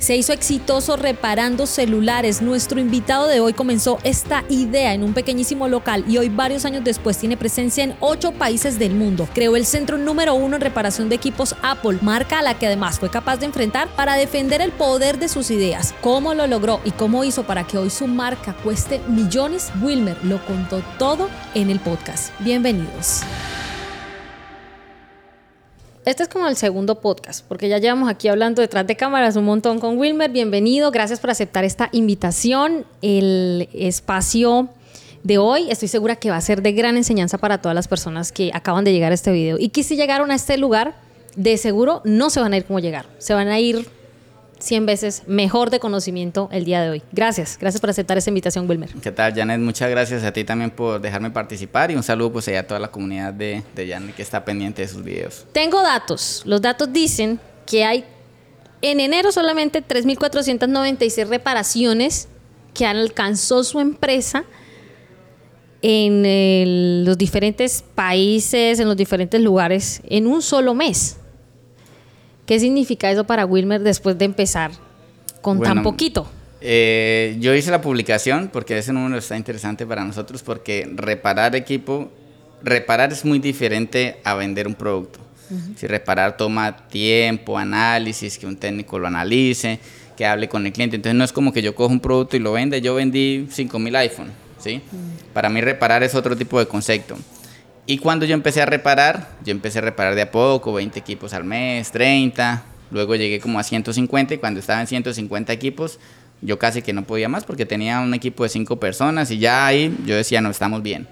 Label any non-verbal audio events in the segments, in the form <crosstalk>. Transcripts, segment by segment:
se hizo exitoso reparando celulares. Nuestro invitado de hoy comenzó esta idea en un pequeñísimo local y hoy varios años después tiene presencia en ocho países del mundo. Creó el centro número uno en reparación de equipos Apple, marca a la que además fue capaz de enfrentar para defender el poder de sus ideas. ¿Cómo lo logró y cómo hizo para que hoy su marca cueste millones? Wilmer lo contó todo en el podcast. Bienvenidos. Este es como el segundo podcast, porque ya llevamos aquí hablando detrás de cámaras un montón con Wilmer. Bienvenido, gracias por aceptar esta invitación. El espacio de hoy estoy segura que va a ser de gran enseñanza para todas las personas que acaban de llegar a este video y que si llegaron a este lugar, de seguro no se van a ir como llegar, se van a ir 100 veces mejor de conocimiento el día de hoy. Gracias, gracias por aceptar esta invitación, Wilmer. ¿Qué tal, Janet? Muchas gracias a ti también por dejarme participar y un saludo pues a toda la comunidad de, de Janet que está pendiente de sus videos. Tengo datos. Los datos dicen que hay en enero solamente 3.496 reparaciones que alcanzó su empresa en los diferentes países, en los diferentes lugares, en un solo mes. ¿Qué significa eso para Wilmer después de empezar con tan poquito? Eh, yo hice la publicación porque ese número está interesante para nosotros porque reparar equipo, reparar es muy diferente a vender un producto. Si reparar toma tiempo, análisis, que un técnico lo analice, que hable con el cliente. Entonces no es como que yo cojo un producto y lo vende. Yo vendí 5000 iPhone, ¿sí? Para mí reparar es otro tipo de concepto. Y cuando yo empecé a reparar, yo empecé a reparar de a poco, 20 equipos al mes, 30, luego llegué como a 150 y cuando estaba en 150 equipos, yo casi que no podía más porque tenía un equipo de 5 personas y ya ahí yo decía, no, estamos bien.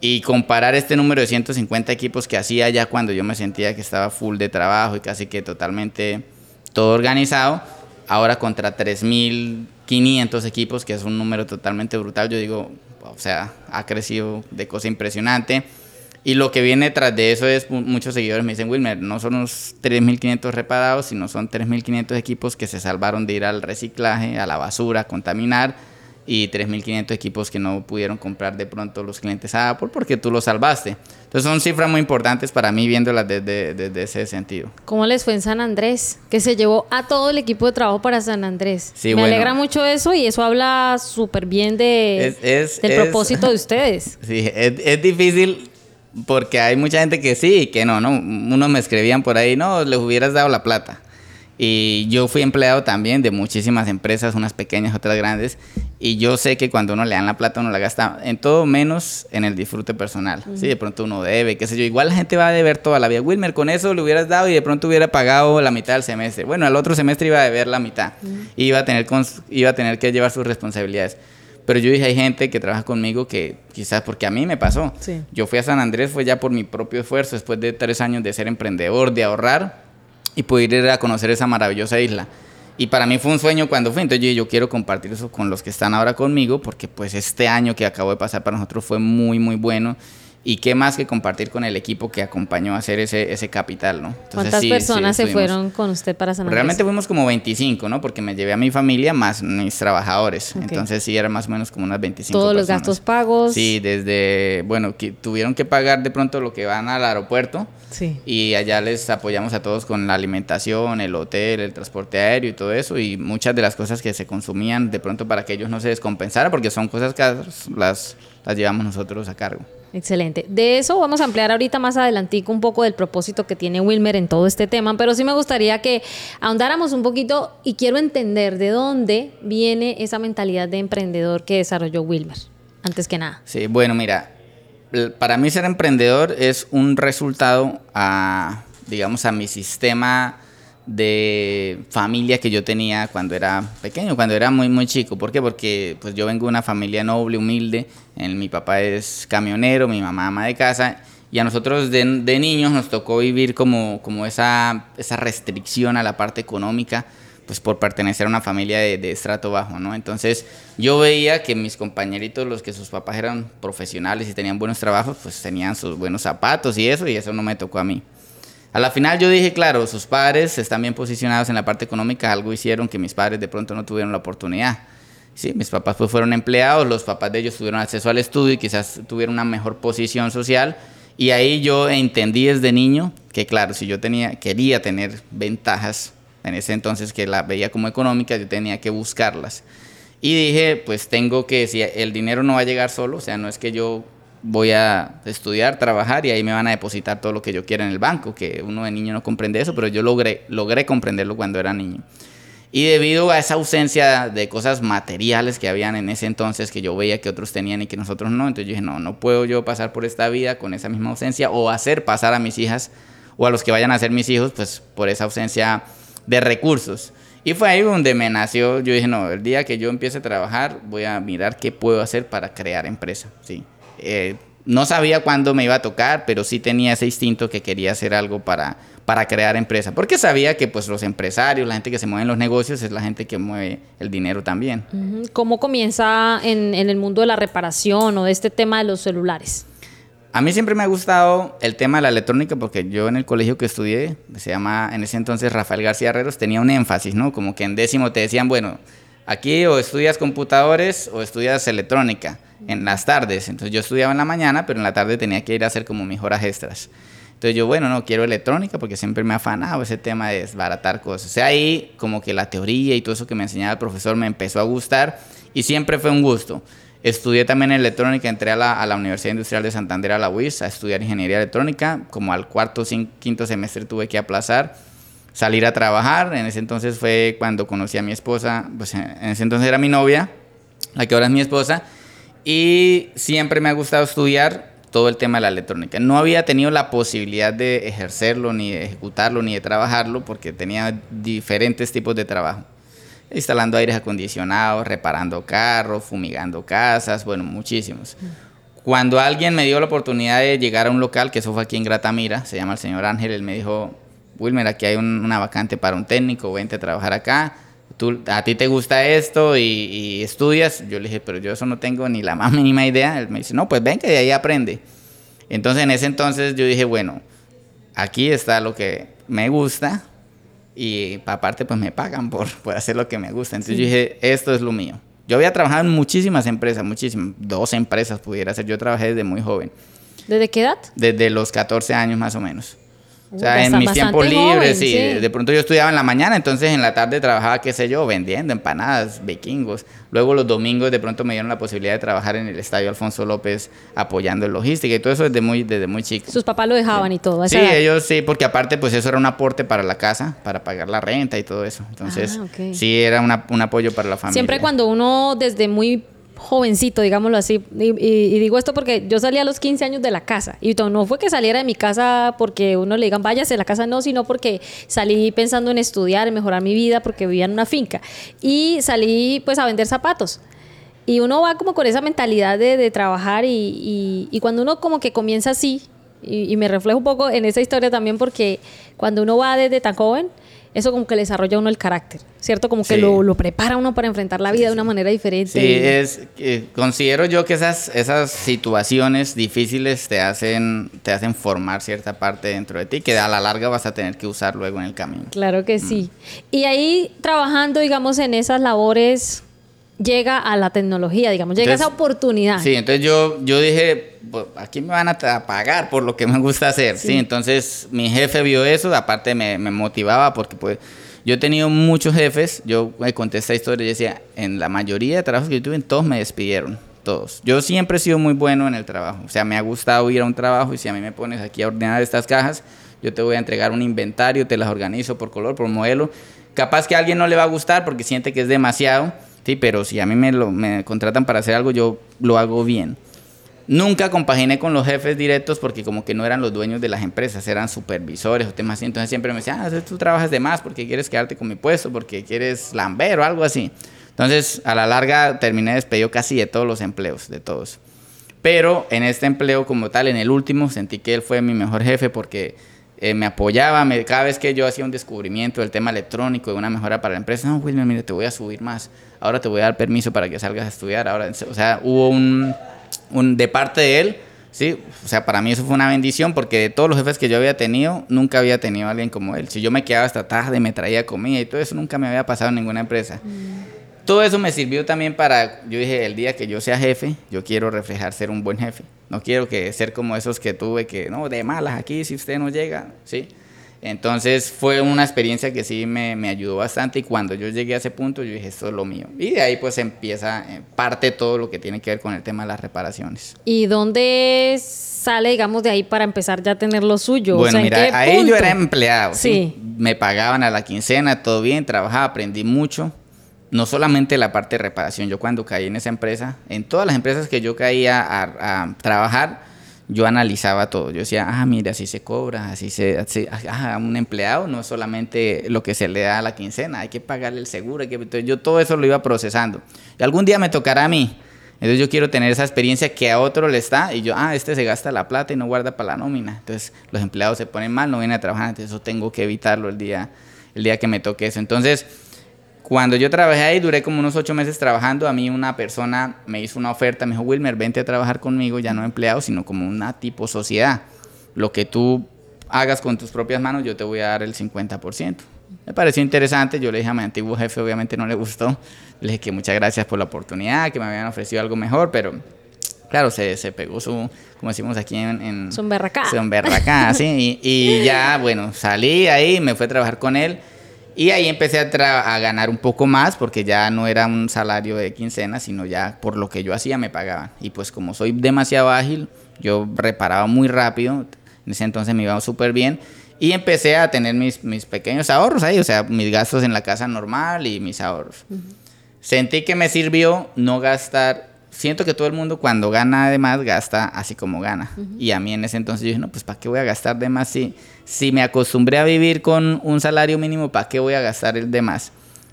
Y comparar este número de 150 equipos que hacía ya cuando yo me sentía que estaba full de trabajo y casi que totalmente todo organizado, ahora contra 3.500 equipos, que es un número totalmente brutal, yo digo, o sea, ha crecido de cosa impresionante. Y lo que viene tras de eso es, muchos seguidores me dicen, Wilmer, no son unos 3.500 reparados, sino son 3.500 equipos que se salvaron de ir al reciclaje, a la basura, a contaminar y 3.500 equipos que no pudieron comprar de pronto los clientes a Apple porque tú los salvaste. Entonces son cifras muy importantes para mí viéndolas desde, ese sentido. ¿Cómo les fue en San Andrés? Que se llevó a todo el equipo de trabajo para San Andrés. Sí, Me alegra mucho eso y eso habla súper bien de, del propósito de ustedes. <laughs> Sí, es, es difícil porque hay mucha gente que sí y que no, ¿no? Unos me escribían por ahí, no, les hubieras dado la plata. Y yo fui empleado también de muchísimas empresas, unas pequeñas, otras grandes. Y yo sé que cuando uno le dan la plata, uno la gasta en todo menos en el disfrute personal. Sí, de pronto uno debe, qué sé yo. Igual la gente va a deber toda la vida. Wilmer, con eso le hubieras dado y de pronto hubiera pagado la mitad del semestre. Bueno, al otro semestre iba a deber la mitad. iba, a tener iba a tener que llevar sus responsabilidades. Pero yo dije, hay gente que trabaja conmigo que quizás porque a mí me pasó. Yo fui a San Andrés, fue ya por mi propio esfuerzo, después de tres años de ser emprendedor, de ahorrar y poder ir a conocer esa maravillosa isla. Y para mí fue un sueño cuando fui, entonces yo, quiero compartir eso con los que están ahora conmigo, porque pues este año que acabo de pasar para nosotros fue muy, muy bueno y qué más que compartir con el equipo que acompañó a hacer ese, ese capital, ¿no? ¿Cuántas personas se fueron con usted para San Andrés? Realmente fuimos como 25, ¿no? Porque me llevé a mi familia más mis trabajadores. Entonces sí, era más o menos como unas 25 Todos los gastos pagos. Sí, desde, bueno, que tuvieron que pagar de pronto lo que van al aeropuerto. Sí. Y allá les apoyamos a todos con la alimentación, el hotel, el transporte aéreo y todo eso. Y muchas de las cosas que se consumían de pronto para que ellos no se descompensaran, porque son cosas que las, las llevamos nosotros a cargo. Excelente. De eso vamos a ampliar ahorita más adelantico un poco del propósito que tiene Wilmer en todo este tema, pero sí me gustaría que ahondáramos un poquito y quiero entender de dónde viene esa mentalidad de emprendedor que desarrolló Wilmer, antes que nada. Sí, bueno, mira, para mí ser emprendedor es un resultado a, digamos, a mi sistema de familia que yo tenía cuando era pequeño, cuando era muy muy chico. ¿Por qué? Porque pues yo vengo de una familia noble, humilde. mi papá es camionero, mi mamá ama de casa. Y a nosotros de, niños nos tocó vivir como, como esa, esa restricción a la parte económica, pues por pertenecer a una familia de, de estrato bajo, ¿no? Entonces yo veía que mis compañeritos, los que sus papás eran profesionales y tenían buenos trabajos, pues tenían sus buenos zapatos y eso, y eso no me tocó a mí. A la final yo dije, claro, sus padres están bien posicionados en la parte económica, algo hicieron que mis padres de pronto no tuvieron la oportunidad. Sí, mis papás pues fueron empleados, los papás de ellos tuvieron acceso al estudio y quizás tuvieron una mejor posición social. Y ahí yo entendí desde niño que, claro, si yo tenía, quería tener ventajas en ese entonces que la veía como económica, yo tenía que buscarlas. Y dije, pues tengo que, si el dinero no va a llegar solo, o sea, no es que yo voy a estudiar, trabajar y ahí me van a depositar todo lo que yo quiera en el banco, que uno de niño no comprende eso, pero yo logré, logré comprenderlo cuando era niño. Y debido a esa ausencia de cosas materiales que habían en ese entonces, que yo veía que otros tenían y que nosotros no, entonces dije, no, no puedo yo pasar por esta vida con esa misma ausencia o hacer pasar a mis hijas o a los que vayan a ser mis hijos, pues por esa ausencia de recursos. Y fue ahí donde me nació, yo dije, no, el día que yo empiece a trabajar, voy a mirar qué puedo hacer para crear empresa, sí. Eh, no sabía cuándo me iba a tocar, pero sí tenía ese instinto que quería hacer algo para, para crear empresa, porque sabía que pues los empresarios, la gente que se mueve en los negocios es la gente que mueve el dinero también. ¿Cómo comienza en, en el mundo de la reparación o de este tema de los celulares? A mí siempre me ha gustado el tema de la electrónica porque yo en el colegio que estudié, se llama en ese entonces Rafael García Herreros, tenía un énfasis, ¿no? Como que en décimo te decían, bueno, aquí o estudias computadores o estudias electrónica en las tardes. Entonces yo estudiaba en la mañana, pero en la tarde tenía que ir a hacer como mis horas extras. Entonces yo, bueno, no quiero electrónica porque siempre me ha afanado ese tema de desbaratar cosas. O sea, ahí como que la teoría y todo eso que me enseñaba el profesor me empezó a gustar y siempre fue un gusto. Estudié también electrónica, entré a la, Universidad Industrial de Santander, a la UIS, a estudiar ingeniería electrónica. Como al cuarto o quinto semestre tuve que aplazar, salir a trabajar. En ese entonces fue cuando conocí a mi esposa, pues en ese entonces era mi novia, la que ahora es mi esposa. Y siempre me ha gustado estudiar todo el tema de la electrónica. No había tenido la posibilidad de ejercerlo, ni de ejecutarlo, ni de trabajarlo, porque tenía diferentes tipos de trabajo instalando aires acondicionados, reparando carros, fumigando casas, bueno, muchísimos. Cuando alguien me dio la oportunidad de llegar a un local, que eso fue aquí en Gratamira, se llama el señor Ángel, él me dijo, Wilmer, aquí hay una vacante para un técnico, vente a trabajar acá. Tú, a ti te gusta esto y, estudias. Yo le dije, pero yo eso no tengo ni la más mínima idea. Él me dice, no, pues ven que de ahí aprende. Entonces en ese entonces yo dije, bueno, aquí está lo que me gusta, y aparte pues me pagan por, <laughs> por hacer lo que me gusta. Entonces yo dije, esto es lo mío. Yo había trabajado en muchísimas empresas, muchísimas, dos empresas pudiera ser. Yo trabajé desde muy joven. ¿Desde qué edad? Desde los 14 años más o menos. O sea, en mis tiempos libres, sí, De pronto yo estudiaba en la mañana, entonces en la tarde trabajaba, qué sé yo, vendiendo empanadas, vikingos. Luego los domingos de pronto me dieron la posibilidad de trabajar en el Estadio Alfonso López apoyando en logística y todo eso desde muy, desde muy chico. ¿Sus papás lo dejaban y todo? sí, ellos sí, porque aparte pues eso era un aporte para la casa, para pagar la renta y todo eso. Entonces, ah, sí, era un apoyo para la familia. Siempre cuando uno desde muy jovencito, digámoslo así. Y, digo esto porque yo salí a los 15 años de la casa. Y no fue que saliera de mi casa porque uno le digan váyase de la casa, no, sino porque salí pensando en estudiar, en mejorar mi vida, porque vivía en una finca. Y salí pues a vender zapatos. Y uno va como con esa mentalidad de, trabajar y, y, cuando uno como que comienza así, y, me reflejo un poco en esa historia también porque cuando uno va desde tan joven, eso como que le desarrolla uno el carácter, ¿cierto? Como que lo, lo, prepara uno para enfrentar la vida de una manera diferente. Sí, es, eh, considero yo que esas, esas situaciones difíciles te hacen, te hacen formar cierta parte dentro de ti que a la larga vas a tener que usar luego en el camino. Claro que sí. Mm. Y ahí trabajando, digamos, en esas labores llega a la tecnología, digamos, llega esa oportunidad. Sí, entonces yo, yo dije, pues, aquí me van a pagar por lo que me gusta hacer, sí. Entonces mi jefe vio eso, aparte me, me, motivaba porque pues yo he tenido muchos jefes, yo me conté esta historia y decía, en la mayoría de trabajos que yo tuve, todos me despidieron, todos. Yo siempre he sido muy bueno en el trabajo, o sea, me ha gustado ir a un trabajo y si a mí me pones aquí a ordenar estas cajas, yo te voy a entregar un inventario, te las organizo por color, por modelo. Capaz que a alguien no le va a gustar porque siente que es demasiado, Sí, pero si a mí me, lo, me contratan para hacer algo, yo lo hago bien. Nunca compaginé con los jefes directos porque como que no eran los dueños de las empresas, eran supervisores o temas así. Entonces siempre me decían, ah, tú trabajas de más porque quieres quedarte con mi puesto, porque quieres lamber o algo así. Entonces, a la larga terminé despedido casi de todos los empleos, de todos. Pero en este empleo como tal, en el último, sentí que él fue mi mejor jefe porque eh, me apoyaba, me, cada vez que yo hacía un descubrimiento del tema electrónico, de una mejora para la empresa, no, Wilmer, mire, te voy a subir más, ahora te voy a dar permiso para que salgas a estudiar, ahora, o sea, hubo un, un de parte de él, sí, o sea, para mí eso fue una bendición porque de todos los jefes que yo había tenido, nunca había tenido a alguien como él. Si yo me quedaba hasta tarde, me traía comida y todo eso, nunca me había pasado en ninguna empresa. Mm. Todo eso me sirvió también para, yo dije, el día que yo sea jefe, yo quiero reflejar ser un buen jefe. No quiero que ser como esos que tuve que, no, de malas aquí, si usted no llega, ¿sí? Entonces fue una experiencia que sí me, me, ayudó bastante y cuando yo llegué a ese punto yo dije, esto es lo mío. Y de ahí pues empieza eh, parte todo lo que tiene que ver con el tema de las reparaciones. ¿Y dónde sale, digamos, de ahí para empezar ya a tener lo suyo? Bueno, mira, ahí yo era empleado. Sí. Me pagaban a la quincena, todo bien, trabajaba, aprendí mucho. No solamente la parte de reparación, yo cuando caí en esa empresa, en todas las empresas que yo caía a, trabajar, yo analizaba todo. Yo decía, ah, mira, así se cobra, así se. ah, un empleado no es solamente lo que se le da a la quincena, hay que pagarle el seguro. Hay que, yo todo eso lo iba procesando. Y algún día me tocará a mí. Entonces yo quiero tener esa experiencia que a otro le está y yo, ah, este se gasta la plata y no guarda para la nómina. Entonces los empleados se ponen mal, no vienen a trabajar, entonces eso tengo que evitarlo el día, el día que me toque eso. Entonces cuando yo trabajé ahí, duré como unos ocho meses trabajando, a mí una persona me hizo una oferta, me dijo, Wilmer, vente a trabajar conmigo, ya no empleado, sino como una tipo sociedad. Lo que tú hagas con tus propias manos, yo te voy a dar el 50%. Me pareció interesante, yo le dije a mi antiguo jefe, obviamente no le gustó, le dije que muchas gracias por la oportunidad, que me habían ofrecido algo mejor, pero claro, se, se pegó su, como decimos aquí en... en Son berracá. Son berracá, sí, y, y ya, bueno, salí ahí, me fui a trabajar con él y ahí empecé a, a, ganar un poco más porque ya no era un salario de quincena, sino ya por lo que yo hacía me pagaban. Y pues como soy demasiado ágil, yo reparaba muy rápido, en ese entonces me iba súper bien. Y empecé a tener mis, mis, pequeños ahorros ahí, o sea, mis gastos en la casa normal y mis ahorros. Sentí que me sirvió no gastar siento que todo el mundo cuando gana de más gasta así como gana. Y a mí en ese entonces yo dije, no, pues ¿para qué voy a gastar de más si, si me acostumbré a vivir con un salario mínimo, ¿para qué voy a gastar el de más?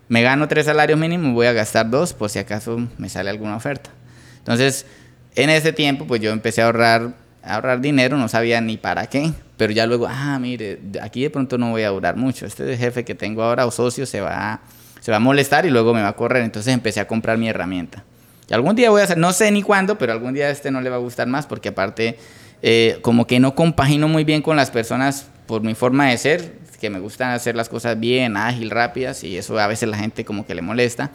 Me gano tres salarios mínimos, voy a gastar dos por si acaso me sale alguna oferta. Entonces, en ese tiempo, pues yo empecé a ahorrar, a ahorrar dinero, no sabía ni para qué, pero ya luego, ah, mire, aquí de pronto no voy a durar mucho. Este jefe que tengo ahora o socio se va, se va a molestar y luego me va a correr. Entonces empecé a comprar mi herramienta. Y algún día voy a hacer, no sé ni cuándo, pero algún día este no le va a gustar más porque aparte eh, como que no compagino muy bien con las personas por mi forma de ser, que me gustan hacer las cosas bien, ágil, rápidas y eso a veces la gente como que le molesta.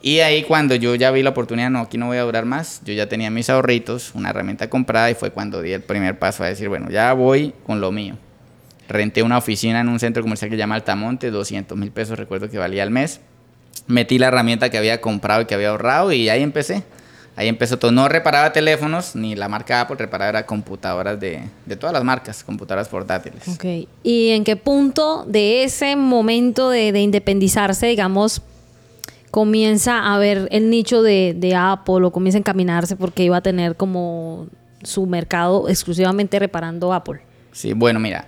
Y ahí cuando yo ya vi la oportunidad, no, aquí no voy a durar más, yo ya tenía mis ahorritos, una herramienta comprada y fue cuando di el primer paso a decir, bueno, ya voy con lo mío. Renté una oficina en un centro comercial que se llama Altamonte, 200 mil pesos recuerdo que valía al mes metí la herramienta que había comprado y que había ahorrado y ahí empecé. Ahí empezó todo. No reparaba teléfonos ni la marca Apple, reparaba computadoras de, de, todas las marcas, computadoras portátiles. Ok. ¿Y en qué punto de ese momento de, de independizarse, digamos, comienza a ver el nicho de, de, Apple o comienza a encaminarse porque iba a tener como su mercado exclusivamente reparando Apple? Sí, bueno, mira,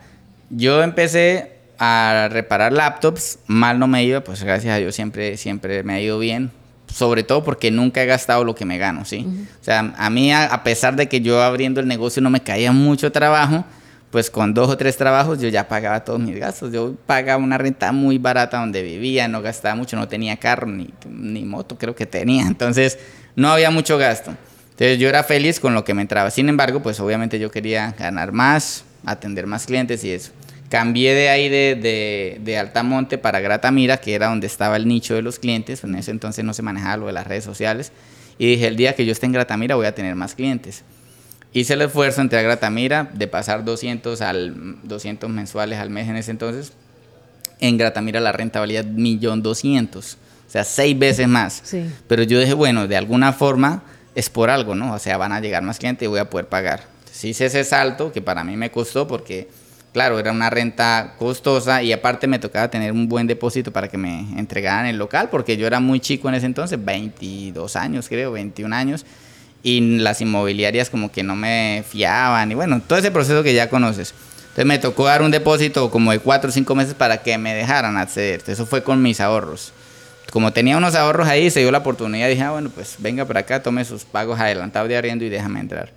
yo empecé a reparar laptops, mal no me iba, pues gracias a Dios siempre, siempre me ha ido bien. Sobre todo porque nunca he gastado lo que me gano, ¿sí? O sea, a mí, a, pesar de que yo abriendo el negocio no me caía mucho trabajo, pues con dos o tres trabajos yo ya pagaba todos mis gastos. Yo pagaba una renta muy barata donde vivía, no gastaba mucho, no tenía carro ni, ni moto, creo que tenía. Entonces, no había mucho gasto. Entonces, yo era feliz con lo que me entraba. Sin embargo, pues obviamente yo quería ganar más, atender más clientes y eso. Cambié de ahí de, de, Altamonte para Gratamira, que era donde estaba el nicho de los clientes. En ese entonces no se manejaba lo de las redes sociales. Y dije, el día que yo esté en Gratamira voy a tener más clientes. Hice el esfuerzo entre a Gratamira de pasar 200, al, 200 mensuales al mes en ese entonces. En Gratamira la renta valía 1.200.000. O sea, seis veces más. Pero yo dije, bueno, de alguna forma es por algo, ¿no? O sea, van a llegar más clientes y voy a poder pagar. Entonces hice ese salto que para mí me costó porque claro, era una renta costosa y aparte me tocaba tener un buen depósito para que me entregaran el local, porque yo era muy chico en ese entonces, 22 años creo, 21 años, y las inmobiliarias como que no me fiaban, y bueno, todo ese proceso que ya conoces. Entonces me tocó dar un depósito como de 4 o 5 meses para que me dejaran acceder. Eso fue con mis ahorros. Como tenía unos ahorros ahí, se dio la oportunidad. Dije, ah, bueno, pues venga para acá, tome sus pagos adelantados de arriendo y déjame entrar.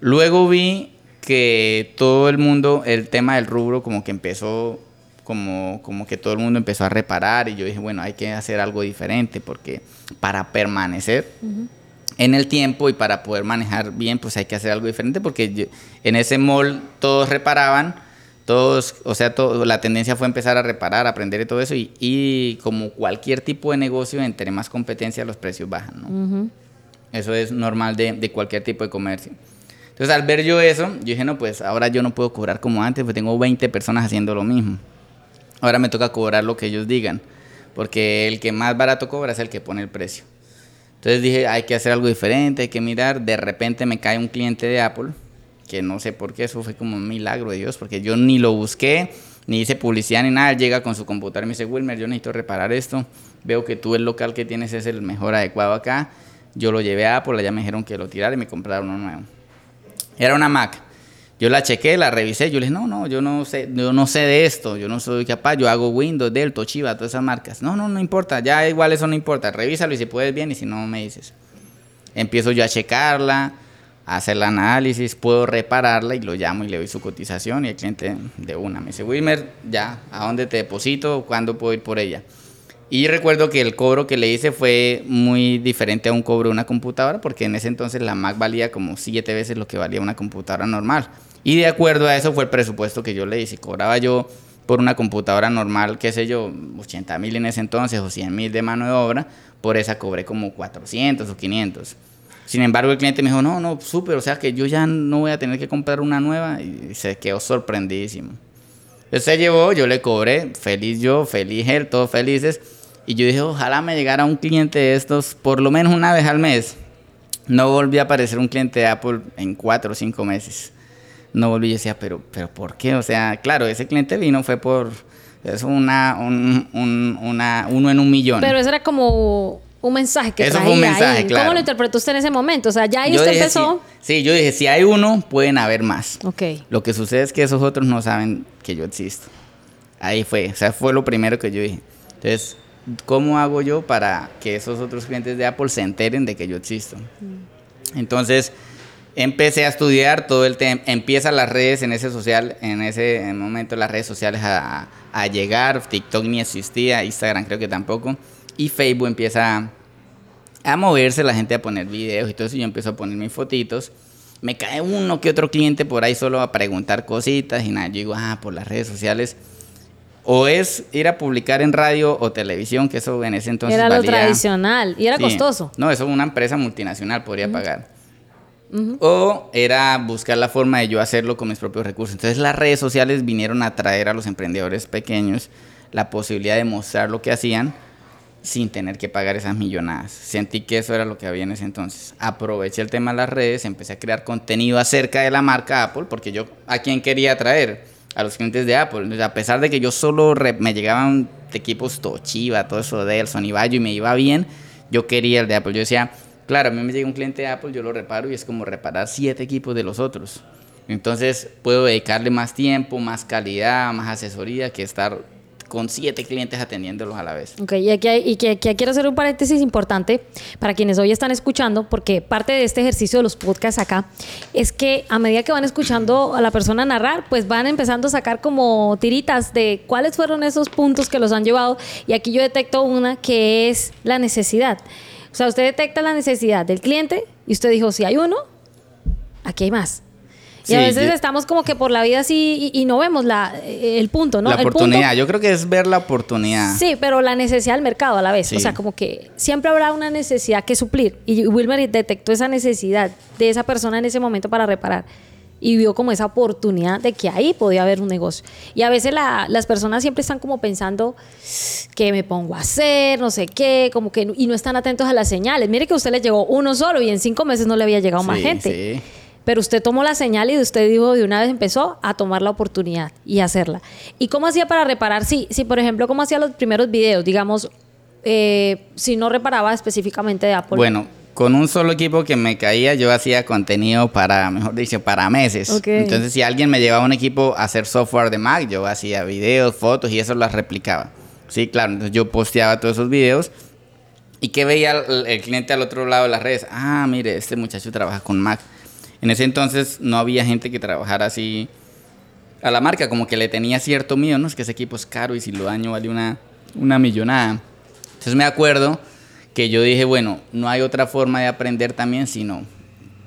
Luego vi que todo el mundo, el tema del rubro como que empezó, como, como que todo el mundo empezó a reparar y yo dije, bueno, hay que hacer algo diferente porque para permanecer en el tiempo y para poder manejar bien, pues hay que hacer algo diferente porque en ese mall todos reparaban, todos, o sea, todo, la tendencia fue empezar a reparar, aprender y todo eso y, y, como cualquier tipo de negocio, entre más competencia los precios bajan, ¿no? Eso es normal de, de cualquier tipo de comercio. Entonces al ver yo eso, yo dije, no, pues ahora yo no puedo cobrar como antes, pues tengo 20 personas haciendo lo mismo. Ahora me toca cobrar lo que ellos digan, porque el que más barato cobra es el que pone el precio. Entonces dije, hay que hacer algo diferente, hay que mirar. De repente me cae un cliente de Apple, que no sé por qué, eso fue como un milagro de Dios, porque yo ni lo busqué, ni hice publicidad ni nada. Llega con su computadora y me dice, Wilmer, yo necesito reparar esto. Veo que tú el local que tienes es el mejor adecuado acá. Yo lo llevé a Apple, allá me dijeron que lo tirara y me compraron uno nuevo. Era una Mac. Yo la chequé, la revisé, yo le dije, no, no, yo no sé, yo no sé de esto, yo no soy capaz, yo hago Windows, Dell, Toshiba, todas esas marcas. No, no, no importa, ya igual eso no importa, revísalo y si puedes bien y si no me dices. Empiezo yo a checarla, a hacer el análisis, puedo repararla y lo llamo y le doy su cotización y el cliente de una me dice, Wilmer, ya, ¿a dónde te deposito? ¿Cuándo puedo ir por ella? Y recuerdo que el cobro que le hice fue muy diferente a un cobro de una computadora, porque en ese entonces la Mac valía como siete veces lo que valía una computadora normal. Y de acuerdo a eso fue el presupuesto que yo le hice. Cobraba yo por una computadora normal, qué sé yo, 80 mil en ese entonces o 100 mil de mano de obra, por esa cobré como 400 o 500. Sin embargo, el cliente me dijo, no, no, súper, o sea que yo ya no voy a tener que comprar una nueva y se quedó sorprendidísimo. Entonces se llevó, yo le cobré, feliz yo, feliz él, todos felices. Y yo dije, ojalá me llegara un cliente de estos por lo menos una vez al mes. No volví a aparecer un cliente de Apple en cuatro o cinco meses. No volví y decía, pero, pero ¿por qué? O sea, claro, ese cliente vino fue por... Es una, un, una, uno en un millón. Pero eso era como un mensaje que Eso traía fue un mensaje, ahí. claro. ¿Cómo lo interpretó usted en ese momento? O sea, ya ahí Yo usted dije, empezó... Sí, sí, yo dije, si hay uno, pueden haber más. Ok. Lo que sucede es que esos otros no saben que yo existo. Ahí fue, o sea, fue lo primero que yo dije. Entonces, ¿cómo hago yo para que esos otros clientes de Apple se enteren de que yo existo? Entonces, empecé a estudiar todo el tema. Empiezan las redes en ese social, en ese momento las redes sociales a, a llegar. TikTok ni existía, Instagram creo que tampoco. Y Facebook empieza a, a moverse, la gente a poner videos y todo eso. y Yo empiezo a poner mis fotitos. Me cae uno que otro cliente por ahí solo a preguntar cositas y nada. Yo digo, ah, por las redes sociales. O es ir a publicar en radio o televisión, que eso en ese entonces era lo valía- tradicional y era Sí. costoso. No, eso una empresa multinacional podría pagar. O era buscar la forma de yo hacerlo con mis propios recursos. Entonces las redes sociales vinieron a traer a los emprendedores pequeños la posibilidad de mostrar lo que hacían sin tener que pagar esas millonadas. Sentí que eso era lo que había en ese entonces. Aproveché el tema de las redes, empecé a crear contenido acerca de la marca Apple, porque yo a quién quería atraer a los clientes de Apple. A pesar de que yo solo me llegaban equipos Toshiba, todo eso de Sony Vaio y me iba bien, yo quería el de Apple. Yo decía, claro, a mí me llega un cliente de Apple, yo lo reparo y es como reparar siete equipos de los otros. Entonces puedo dedicarle más tiempo, más calidad, más asesoría que estar con siete clientes atendiéndolos a la vez. Ok, y aquí, y que, quiero hacer un paréntesis importante para quienes hoy están escuchando, porque parte de este ejercicio de los podcasts acá es que a medida que van escuchando a la persona narrar, pues van empezando a sacar como tiritas de cuáles fueron esos puntos que los han llevado. Y aquí yo detecto una que es la necesidad. O sea, usted detecta la necesidad del cliente y usted dijo, si hay uno, aquí hay más. Y a Sí, veces yo- estamos como que por la vida así y, y no vemos la, el punto, ¿no? la El punto- oportunidad, yo creo que es ver la oportunidad. Sí, pero la necesidad del mercado a la vez. Sí. O sea, como que siempre habrá una necesidad que suplir. Y Wilmer detectó esa necesidad de esa persona en ese momento para reparar. Y vio como esa oportunidad de que ahí podía haber un negocio. Y a veces la- las personas siempre están como pensando que me pongo a hacer, no sé qué, como que, y no están atentos a las señales. Mire que a usted le llegó uno solo y en cinco meses no le había llegado más Sí, gente. sí. Pero usted tomó la señal y usted dijo de una vez empezó a tomar la oportunidad y hacerla. ¿Y cómo hacía para reparar? Sí, sí, por ejemplo, ¿cómo hacía los primeros videos? Digamos, eh, si no reparaba específicamente de Apple. Bueno, con un solo equipo que me caía, yo hacía contenido para, mejor dicho, para meses. Entonces, si alguien me llevaba un equipo a hacer software de Mac, yo hacía videos, fotos y eso las replicaba. Sí, claro. Entonces, yo posteaba todos esos videos. ¿Y qué veía el, el cliente al otro lado de las redes? Ah, mire, este muchacho trabaja con Mac. En ese entonces no había gente que trabajara así a la marca, como que le tenía cierto miedo, ¿no? Es que ese equipo es caro y si lo daño vale una, una millonada. Entonces me acuerdo que yo dije, bueno, no hay otra forma de aprender también sino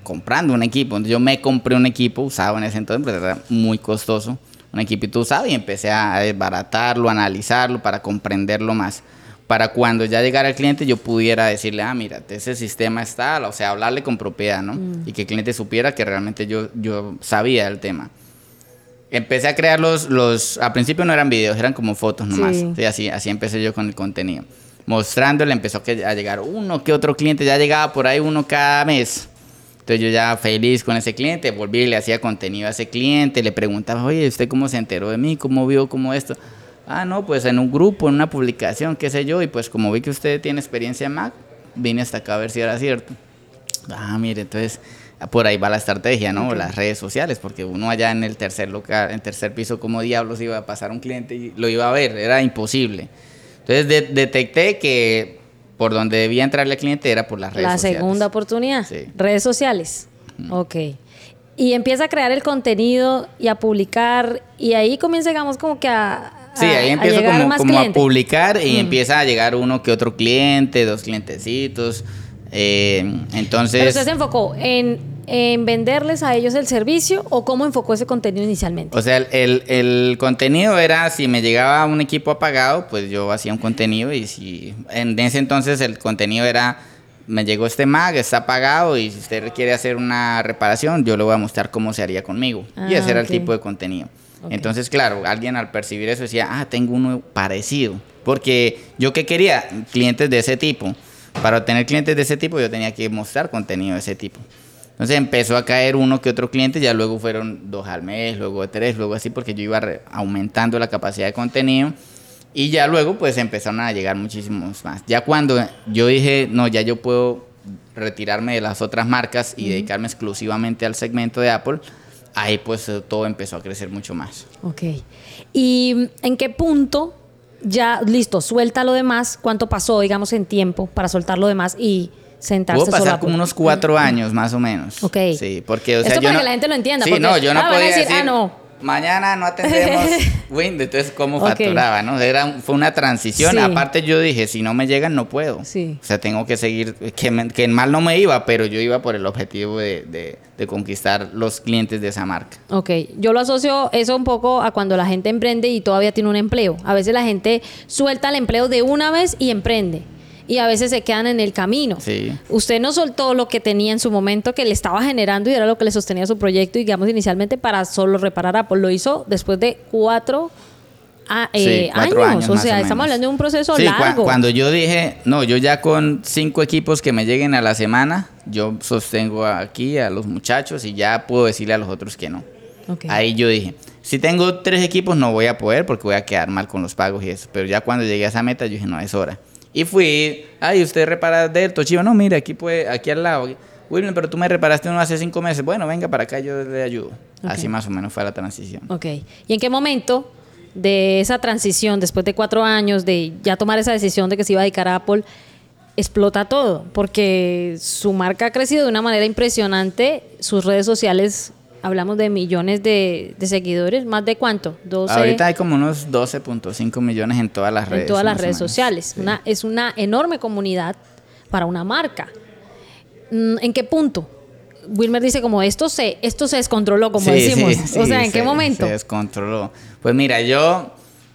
comprando un equipo. Entonces yo me compré un equipo usado en ese entonces, pero era muy costoso, un equipito usado y empecé a desbaratarlo, a analizarlo para comprenderlo más. Para cuando ya llegara el cliente yo pudiera decirle, ah, mira, ese sistema está, o sea, hablarle con propiedad, ¿no? Mm. Y que el cliente supiera que realmente yo, yo sabía el tema. Empecé a crear los, los, al principio no eran videos, eran como fotos nomás. Sí. Sí, así, así empecé yo con el contenido. Mostrándole, empezó a a llegar uno que otro cliente, ya llegaba por ahí uno cada mes. Entonces yo ya feliz con ese cliente, volví y le hacía contenido a ese cliente, le preguntaba, oye, ¿usted cómo se enteró de mí? ¿Cómo vio cómo esto? Ah, no, pues en un grupo, en una publicación, qué sé yo, y pues como vi que usted tiene experiencia en Mac, vine hasta acá a ver si era cierto. Ah, mire, entonces por ahí va la estrategia, ¿no? Las redes sociales, porque uno allá en el tercer local, en tercer piso, como diablos iba a pasar un cliente y lo iba a ver, era imposible. Entonces de- detecté que por donde debía entrarle el cliente era por las redes La sociales. segunda oportunidad. Sí. Redes sociales. Ok. Y empieza a crear el contenido y a publicar y ahí comienza, digamos, como que a... Sí, a- ahí a empiezo llegar como, a publicar y empieza a llegar uno que otro cliente, dos clientecitos. eh, entonces... Pero usted se enfocó en, en venderles a ellos el servicio o cómo enfocó ese contenido inicialmente. O sea, el, el- el contenido era, si me llegaba un equipo apagado, pues yo hacía un contenido y si en ese entonces el contenido era, me llegó este mag, está apagado y si usted quiere hacer una reparación, yo le voy a mostrar cómo se haría conmigo. y Ah, ese era ok. el tipo de contenido. Ok. Entonces, claro, alguien al percibir eso decía, ah, tengo uno parecido. Porque yo que quería clientes de ese tipo. Para obtener clientes de ese tipo yo tenía que mostrar contenido de ese tipo. Entonces empezó a caer uno que otro cliente, ya luego fueron dos al mes, luego tres, luego así, porque yo iba aumentando la capacidad de contenido. Y ya luego pues empezaron a llegar muchísimos más. Ya cuando yo dije, no, ya yo puedo retirarme de las otras marcas y dedicarme exclusivamente al segmento de Apple, ahí pues eh, todo empezó a crecer mucho más. Ok. ¿Y en qué punto ya, listo, suelta lo demás? ¿Cuánto pasó, digamos, en tiempo para soltar lo demás y sentarse Pudo pasar como unos cuatro años más o menos. Ok. Sí, porque, o sea, Esto yo para no- que la gente lo entienda, Sí, porque, no, yo no ah, podía decir, decir, ah, no. Mañana no atendemos <laughs> Windows, entonces cómo Ok. facturaba, ¿no? Era, fue una transición. Sí. Aparte yo dije, si no me llegan, no puedo. Sí. O sea, tengo que seguir, que, me- que mal no me iba, pero yo iba por el objetivo de, de- de conquistar los clientes de esa marca. Ok, yo lo asocio eso un poco a cuando la gente emprende y todavía tiene un empleo. A veces la gente suelta el empleo de una vez y emprende. Y a veces se quedan en el camino. Sí. Usted no soltó lo que tenía en su momento que le estaba generando y era lo que le sostenía su proyecto, digamos, inicialmente para solo reparar Apple. Lo hizo después de cuatro, a- eh, Sí, cuatro años. años O sea, o estamos hablando de un proceso Sí, largo. cuando yo dije, no, yo ya con cinco equipos que me lleguen a la semana, yo sostengo aquí a los muchachos y ya puedo decirle a los otros que no. Ok. Ahí yo dije, si tengo tres equipos no voy a poder porque voy a quedar mal con los pagos y eso. Pero ya cuando llegué a esa meta, yo dije, no, es hora. Y fui, ay, usted repara de Toshiba, no, mira, aquí, puede, aquí al lado. Wilmer, pero tú me reparaste uno hace cinco meses. Bueno, venga para acá, yo le ayudo. Así más o menos fue la transición. Ok. ¿Y en qué momento de esa transición, después de cuatro años, de ya tomar esa decisión de que se iba a dedicar a Apple, explota todo? Porque su marca ha crecido de una manera impresionante, sus redes sociales, hablamos de millones de, de seguidores, ¿más de cuánto? 12 Ahorita hay como unos 12.5 millones en todas las redes. en todas las redes sociales. Sí. Una, es una enorme comunidad para una marca. Mm, ¿En qué punto? Wilmer dice como esto se, esto se descontroló, como Sí, decimos. sí, o sea, ¿en qué momento? Se descontroló. Pues mira, yo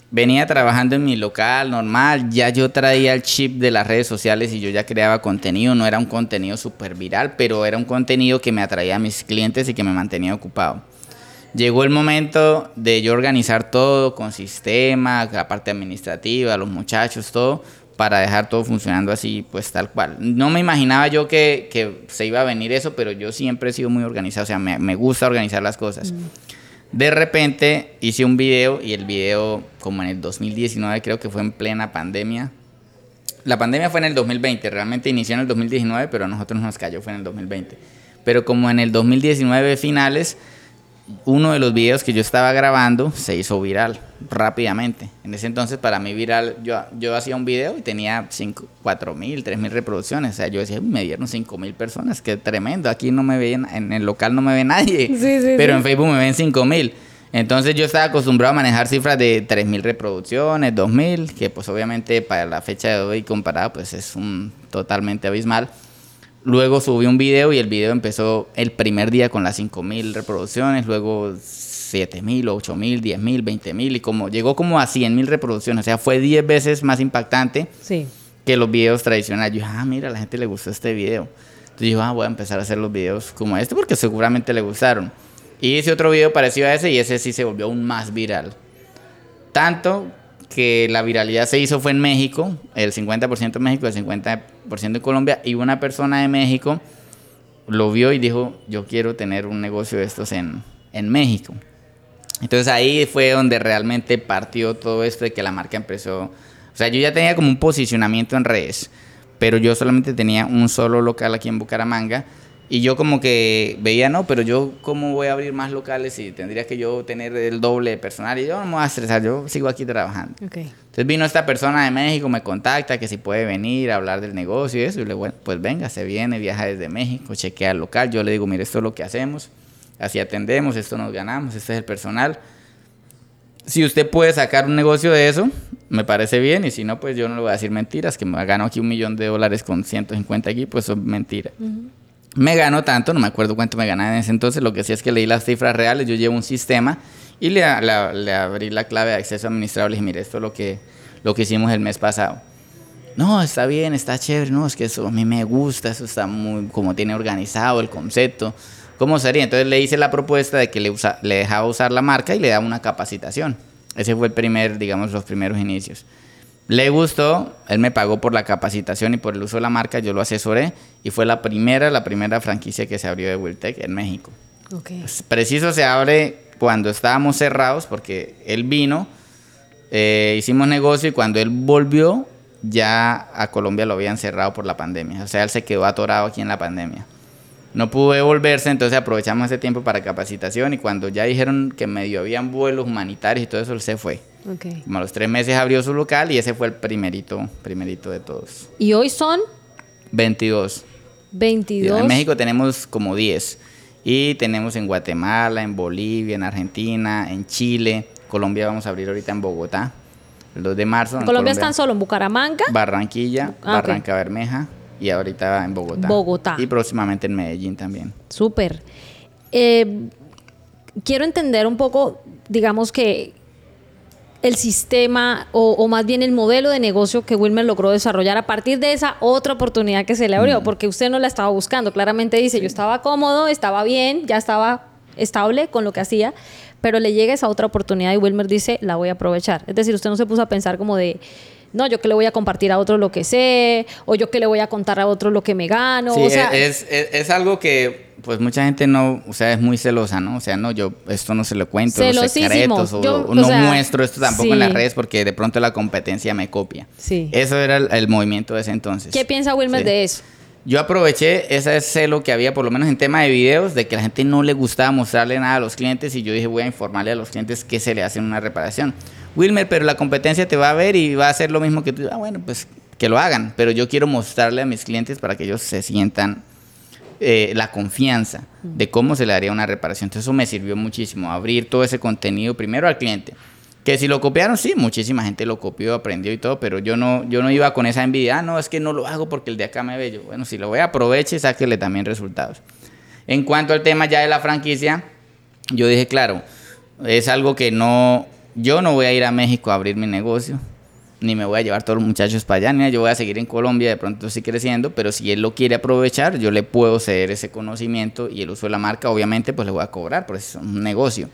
venía trabajando en mi local normal, ya yo traía el chip de las redes sociales y yo ya creaba contenido, no era un contenido súper viral, pero era un contenido que me atraía a mis clientes y que me mantenía ocupado. Llegó el momento de yo organizar todo con sistema, la parte administrativa, los muchachos, todo, para dejar todo funcionando así, pues tal cual. No me imaginaba yo que, se iba a venir eso, pero yo siempre he sido muy organizado, o sea, me, me gusta organizar las cosas. De repente hice un video y el video, como en el 2019, creo que fue en plena pandemia. La pandemia fue en el 2020, realmente inició en el 2019, pero a nosotros nos cayó, fue en el 2020. Pero como en el 2019 finales, uno de los videos que yo estaba grabando se hizo viral rápidamente. En ese entonces, para mí viral, yo, yo hacía un video y tenía 4 mil, 3 mil reproducciones. O sea, yo decía, "Uy, me dieron 5 mil personas, qué tremendo. Aquí no me ven, en el local no me ve nadie. Sí, sí, <laughs> pero sí. en Facebook me ven 5 mil. Entonces yo estaba acostumbrado a manejar cifras de 3 mil reproducciones, 2 mil, que pues obviamente para la fecha de hoy comparada pues es un totalmente abismal. Luego subí un video y el video empezó el primer día con las 5000 reproducciones, luego 7 mil, 8 mil, 10 mil, 20 mil y como llegó como a 100 mil reproducciones, o sea, fue 10 veces más impactante que los videos tradicionales. Yo dije, ah, mira, a la gente le gustó este video. Entonces yo, ah, voy a empezar a hacer los videos como este porque seguramente le gustaron. Y hice otro video parecido a ese y ese sí se volvió aún más viral. Tanto que la viralidad se hizo fue en México, el 50% en México, el 50% en Colombia, y una persona de México lo vio y dijo, yo quiero tener un negocio de estos en, en México. Entonces ahí fue donde realmente partió todo esto de que la marca empezó, o sea, yo ya tenía como un posicionamiento en redes, pero yo solamente tenía un solo local aquí en Bucaramanga y yo como que veía, no, pero yo cómo voy a abrir más locales y tendría que yo tener el doble de personal. Y yo no me voy a estresar, yo sigo aquí trabajando. Entonces vino esta persona de México, me contacta que si puede venir a hablar del negocio y eso. Y le digo, bueno, pues venga, se viene, viaja desde México, chequea el local. Yo le digo, mire, esto es lo que hacemos, así atendemos, esto nos ganamos, este es el personal. Si usted puede sacar un negocio de eso, me parece bien. Y si no, pues yo no le voy a decir mentiras, que me gano aquí un millón de dólares con 150 aquí, pues son mentiras me ganó tanto, no me acuerdo cuánto me ganaba en ese entonces, lo que sí es que leí las cifras reales, yo llevo un sistema y le, abrí la clave de acceso administrable y dije, mire, esto es lo que, lo que hicimos el mes pasado. No, está bien, está chévere, no, es que eso a mí me gusta, eso está muy, como tiene organizado el concepto. ¿Cómo sería? Entonces le hice la propuesta de que le, usa, le dejaba usar la marca y le daba una capacitación. Ese fue el primer, digamos, los primeros inicios. Le gustó, él me pagó por la capacitación y por el uso de la marca, yo lo asesoré y fue la primera, la primera franquicia que se abrió de Wiltec en México. Pues, preciso se abre cuando estábamos cerrados porque él vino, eh, hicimos negocio y cuando él volvió ya a Colombia lo habían cerrado por la pandemia. O sea, él se quedó atorado aquí en la pandemia. No pudo devolverse, entonces aprovechamos ese tiempo para capacitación y cuando ya dijeron que medio habían vuelos humanitarios y todo eso, él se fue. Como a los tres meses abrió su local y ese fue el primerito, primerito de todos. ¿Y hoy son? 22. 22. En México tenemos como 10. Y tenemos en Guatemala, en Bolivia, en Argentina, en Chile. Colombia vamos a abrir ahorita en Bogotá. El 2 de marzo. ¿En Colombia, están solo en Bucaramanga? Barranquilla, ah, Barranca Bermeja y ahorita en Bogotá. Bogotá. Y próximamente en Medellín también. Súper. Eh, quiero entender un poco, digamos que el sistema o, más bien el modelo de negocio que Wilmer logró desarrollar a partir de esa otra oportunidad que se le abrió, mm. porque usted no la estaba buscando. Claramente dice, yo estaba cómodo, estaba bien, ya estaba estable con lo que hacía, pero le llega esa otra oportunidad y Wilmer dice, la voy a aprovechar. Es decir, usted no se puso a pensar como de no, yo que le voy a compartir a otro lo que sé, o yo que le voy a contar a otro lo que me gano. o sea, es, es, algo que pues mucha gente no, o sea, es muy celosa, ¿no? O sea, no, yo esto no se lo cuento, los secretos, o, no muestro esto tampoco en las redes porque de pronto la competencia me copia. Sí. Eso era el, movimiento de ese entonces. ¿Qué piensa Wilmer de eso? Yo aproveché ese celo que había, por lo menos en tema de videos, de que la gente no le gustaba mostrarle nada a los clientes y yo dije, voy a informarle a los clientes que se le hace una reparación. Wilmer, pero la competencia te va a ver y va a hacer lo mismo que tú. Ah, bueno, pues que lo hagan, pero yo quiero mostrarle a mis clientes para que ellos se sientan eh, la confianza de cómo se le haría una reparación. Entonces eso me sirvió muchísimo, abrir todo ese contenido primero al cliente. Que si lo copiaron, sí, muchísima gente lo copió, aprendió y todo, pero yo no, yo no iba con esa envidia, ah, no, es que no lo hago porque el de acá me ve yo. Bueno, si lo voy, aproveche y sáquele también resultados. En cuanto al tema ya de la franquicia, yo dije, claro, es algo que no, yo no voy a ir a México a abrir mi negocio, ni me voy a llevar todos los muchachos para allá, ni yo voy a seguir en Colombia, de pronto estoy creciendo, pero si él lo quiere aprovechar, yo le puedo ceder ese conocimiento y el uso de la marca, obviamente, pues le voy a cobrar, porque es un negocio.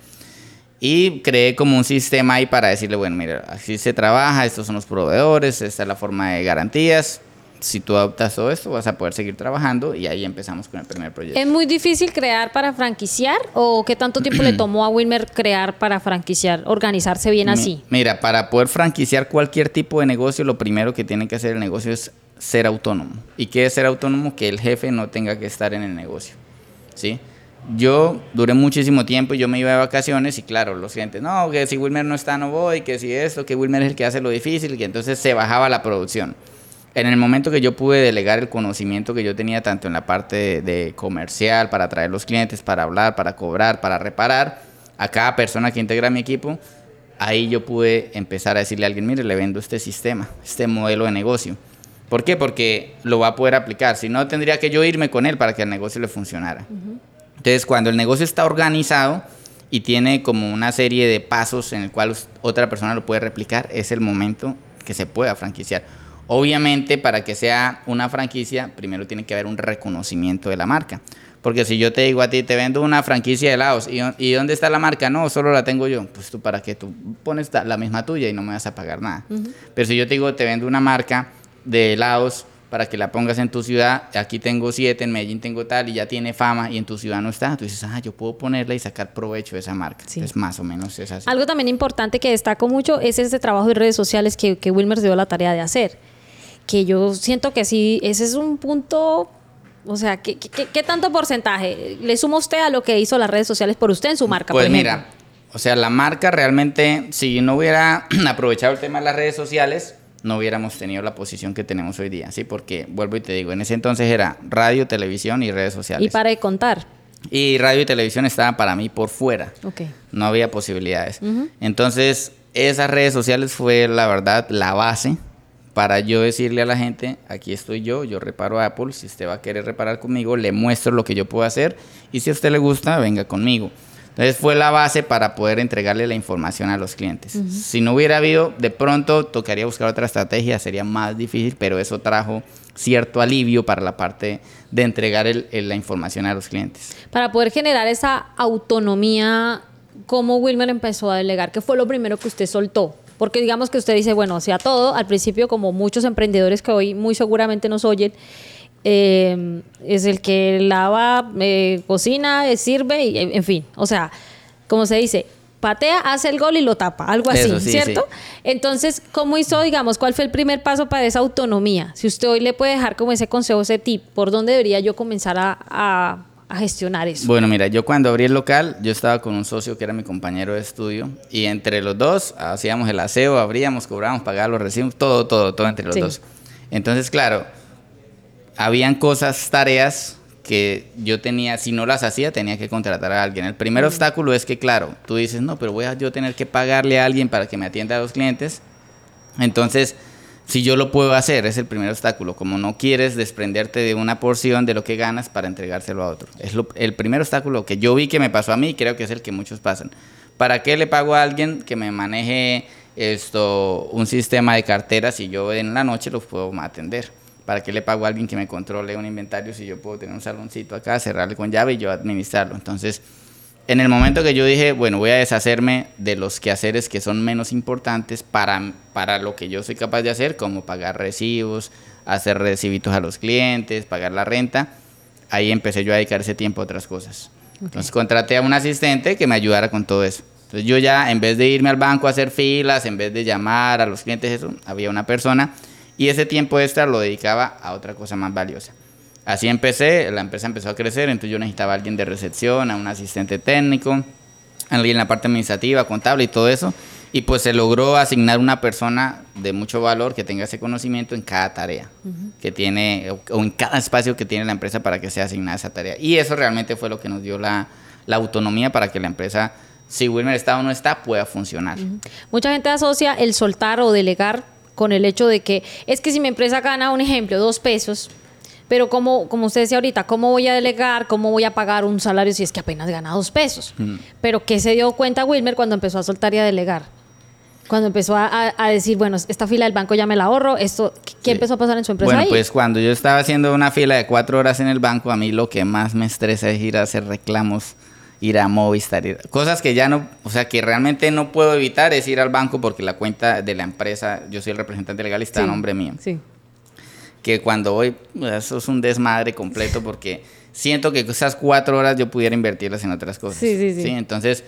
Y creé como un sistema ahí para decirle, bueno, mira, así se trabaja, estos son los proveedores, esta es la forma de garantías, si tú adoptas todo esto, vas a poder seguir trabajando y ahí empezamos con el primer proyecto. ¿Es muy difícil crear para franquiciar o qué tanto tiempo le <clears throat> tomó a Wilmer crear para franquiciar, organizarse bien así? Mira, para poder franquiciar cualquier tipo de negocio, lo primero que tiene que hacer el negocio es ser autónomo. ¿Y qué es ser autónomo? Que el jefe no tenga que estar en el negocio. ¿Sí? Yo duré muchísimo tiempo y yo me iba de vacaciones y claro, los clientes, no, que si Wilmer no está no voy, que si esto, que Wilmer es el que hace lo difícil, que entonces se bajaba la producción en el momento que yo pude delegar el conocimiento que yo tenía tanto en la parte de, comercial, para atraer los clientes, para hablar, para cobrar, para reparar, a cada persona que integra mi equipo, ahí yo pude empezar a decirle a alguien, mire, le vendo este sistema, este modelo de negocio. ¿Por qué? Porque lo va a poder aplicar. Si no, tendría que yo irme con él para que el negocio le funcionara. Entonces, cuando el negocio está organizado y tiene como una serie de pasos en el cual otra persona lo puede replicar, es el momento que se pueda franquiciar. Obviamente, para que sea una franquicia, primero tiene que haber un reconocimiento de la marca. Porque si yo te digo a ti, te vendo una franquicia de helados, ¿y, dónde está la marca? No, solo la tengo yo. Pues tú, ¿para qué? Tú pones la misma tuya y no me vas a pagar nada. Pero si yo te digo, te vendo una marca de helados para que la pongas en tu ciudad. Aquí tengo siete, en Medellín tengo tal y ya tiene fama y en tu ciudad no está. Tú dices, ah, yo puedo ponerla y sacar provecho de esa marca. Es más o menos es así. Algo también importante que destaco mucho es ese trabajo de redes sociales que, que Wilmer se dio la tarea de hacer. Que yo siento que sí, ese es un punto o sea, ¿qué, ¿qué, tanto porcentaje le suma usted a lo que hizo las redes sociales por usted en su marca? Pues mira, o sea, la marca realmente, si no hubiera <clears throat> aprovechado el tema de las redes sociales, no hubiéramos tenido la posición que tenemos hoy día, ¿sí? Porque, vuelvo y te digo, en ese entonces era radio, televisión y redes sociales. Y para de contar. Y radio y televisión estaban para mí por fuera. Okay. No había posibilidades. Entonces, esas redes sociales fue, la verdad, la base para yo decirle a la gente, aquí estoy yo, yo reparo Apple, si usted va a querer reparar conmigo, le muestro lo que yo puedo hacer y si a usted le gusta, venga conmigo. Entonces fue la base para poder entregarle la información a los clientes. Si no hubiera habido, de pronto tocaría buscar otra estrategia, sería más difícil, pero eso trajo cierto alivio para la parte de entregar la información a los clientes. Para poder generar esa autonomía, ¿cómo Wilmer empezó a delegar? ¿Qué fue lo primero que usted soltó? Porque digamos que usted dice, bueno, o sea, todo, al principio como muchos emprendedores que hoy muy seguramente nos oyen, eh, es el que lava, eh, cocina, eh, sirve, y, en fin, o sea, como se dice, patea, hace el gol y lo tapa, algo así, ¿cierto? Entonces, ¿cómo hizo, digamos, cuál fue el primer paso para esa autonomía? Si usted hoy le puede dejar como ese consejo, ese tip, ¿por dónde debería yo comenzar a, gestionar eso? Bueno, mira, yo cuando abrí el local, yo estaba con un socio que era mi compañero de estudio y entre los dos hacíamos el aseo, abríamos, cobrábamos, pagábamos los recibos, todo, todo, todo entre los dos. Entonces, claro, habían cosas, tareas que yo tenía, si no las hacía, tenía que contratar a alguien. El primer obstáculo es que, claro, tú dices, no, pero voy a yo tener que pagarle a alguien para que me atienda a los clientes. Entonces, si yo lo puedo hacer, es el primer obstáculo. Como no quieres desprenderte de una porción de lo que ganas para entregárselo a otro. Es el primer obstáculo que yo vi que me pasó a mí y creo que es el que muchos pasan. ¿Para qué le pago a alguien que me maneje esto, un sistema de carteras si yo en la noche los puedo atender? ¿Para qué le pago a alguien que me controle un inventario si yo puedo tener un saloncito acá, cerrarle con llave y yo administrarlo? Entonces, en el momento que yo dije, bueno, voy a deshacerme de los quehaceres que son menos importantes para, para lo que yo soy capaz de hacer, como pagar recibos, hacer recibitos a los clientes, pagar la renta, ahí empecé yo a dedicar ese tiempo a otras cosas. Entonces contraté a un asistente que me ayudara con todo eso. Entonces yo ya, en vez de irme al banco a hacer filas, en vez de llamar a los clientes, eso, había una persona y ese tiempo extra lo dedicaba a otra cosa más valiosa. Así empecé, la empresa empezó a crecer, entonces yo necesitaba a alguien de recepción, a un asistente técnico, alguien en la parte administrativa, contable y todo eso. Y pues se logró asignar una persona de mucho valor que tenga ese conocimiento en cada tarea que tiene, o en cada espacio que tiene la empresa para que sea asignada esa tarea. Y eso realmente fue lo que nos dio la, la autonomía para que la empresa, si Wilmer está o no está, pueda funcionar. Mucha gente asocia el soltar o delegar con el hecho de que es que si mi empresa gana, un ejemplo, dos pesos, pero como, como usted decía ahorita, ¿cómo voy a delegar? ¿Cómo voy a pagar un salario si es que apenas gana dos pesos? Mm. Pero ¿qué se dio cuenta Wilmer cuando empezó a soltar y a delegar? Cuando empezó a, decir, bueno, esta fila del banco ya me la ahorro, esto, ¿qué empezó a pasar en su empresa? Bueno, pues cuando yo estaba haciendo una fila de cuatro horas en el banco, a mí lo que más me estresa es ir a hacer reclamos ir a Movistar, cosas que ya no, o sea, que realmente no puedo evitar es ir al banco porque la cuenta de la empresa, yo soy el representante legal, está a nombre mío. Sí. Que cuando voy, eso es un desmadre completo porque siento que esas cuatro horas yo pudiera invertirlas en otras cosas. Sí, sí, sí. ¿sí? Entonces,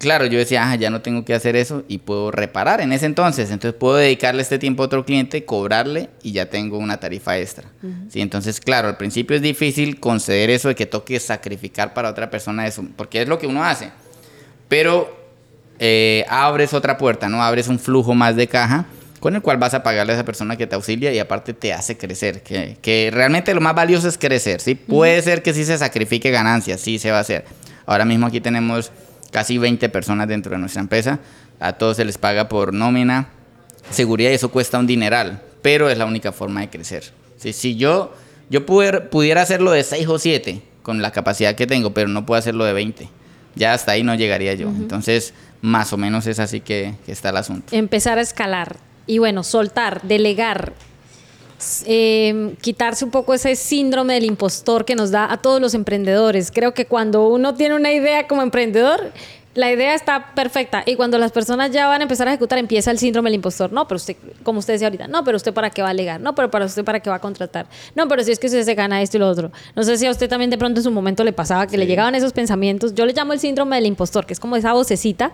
claro, yo decía, ah, ya no tengo que hacer eso y puedo reparar en ese entonces. Entonces puedo dedicarle este tiempo a otro cliente, cobrarle y ya tengo una tarifa extra. ¿Sí? Entonces, claro, al principio es difícil conceder eso de que toque sacrificar para otra persona eso, porque es lo que uno hace. Pero eh, abres otra puerta, ¿no? Abres un flujo más de caja con el cual vas a pagarle a esa persona que te auxilia y aparte te hace crecer, que, que realmente lo más valioso es crecer, ¿sí? Puede ser que sí se sacrifique ganancias, sí se va a hacer. Ahora mismo aquí tenemos casi 20 personas dentro de nuestra empresa. A todos se les paga por nómina, seguridad y eso cuesta un dineral, pero es la única forma de crecer. Si, si yo, yo pudiera hacerlo de 6 o 7 con la capacidad que tengo, pero no puedo hacerlo de 20. Ya hasta ahí no llegaría yo. Entonces, más o menos es así que, está el asunto. Empezar a escalar y bueno, soltar, delegar, em, quitarse un poco ese síndrome del impostor que nos da a todos los emprendedores. Creo que cuando uno tiene una idea como emprendedor, la idea está perfecta y cuando las personas ya van a empezar a ejecutar empieza el síndrome del impostor. No, pero usted, como usted decía ahorita, no, pero usted para qué va a alegar, no, pero para usted para qué va a contratar, no, pero si es que usted se gana esto y lo otro. No sé si a usted también de pronto en su momento le pasaba que le llegaban esos pensamientos. Yo le llamo el síndrome del impostor, que es como esa vocecita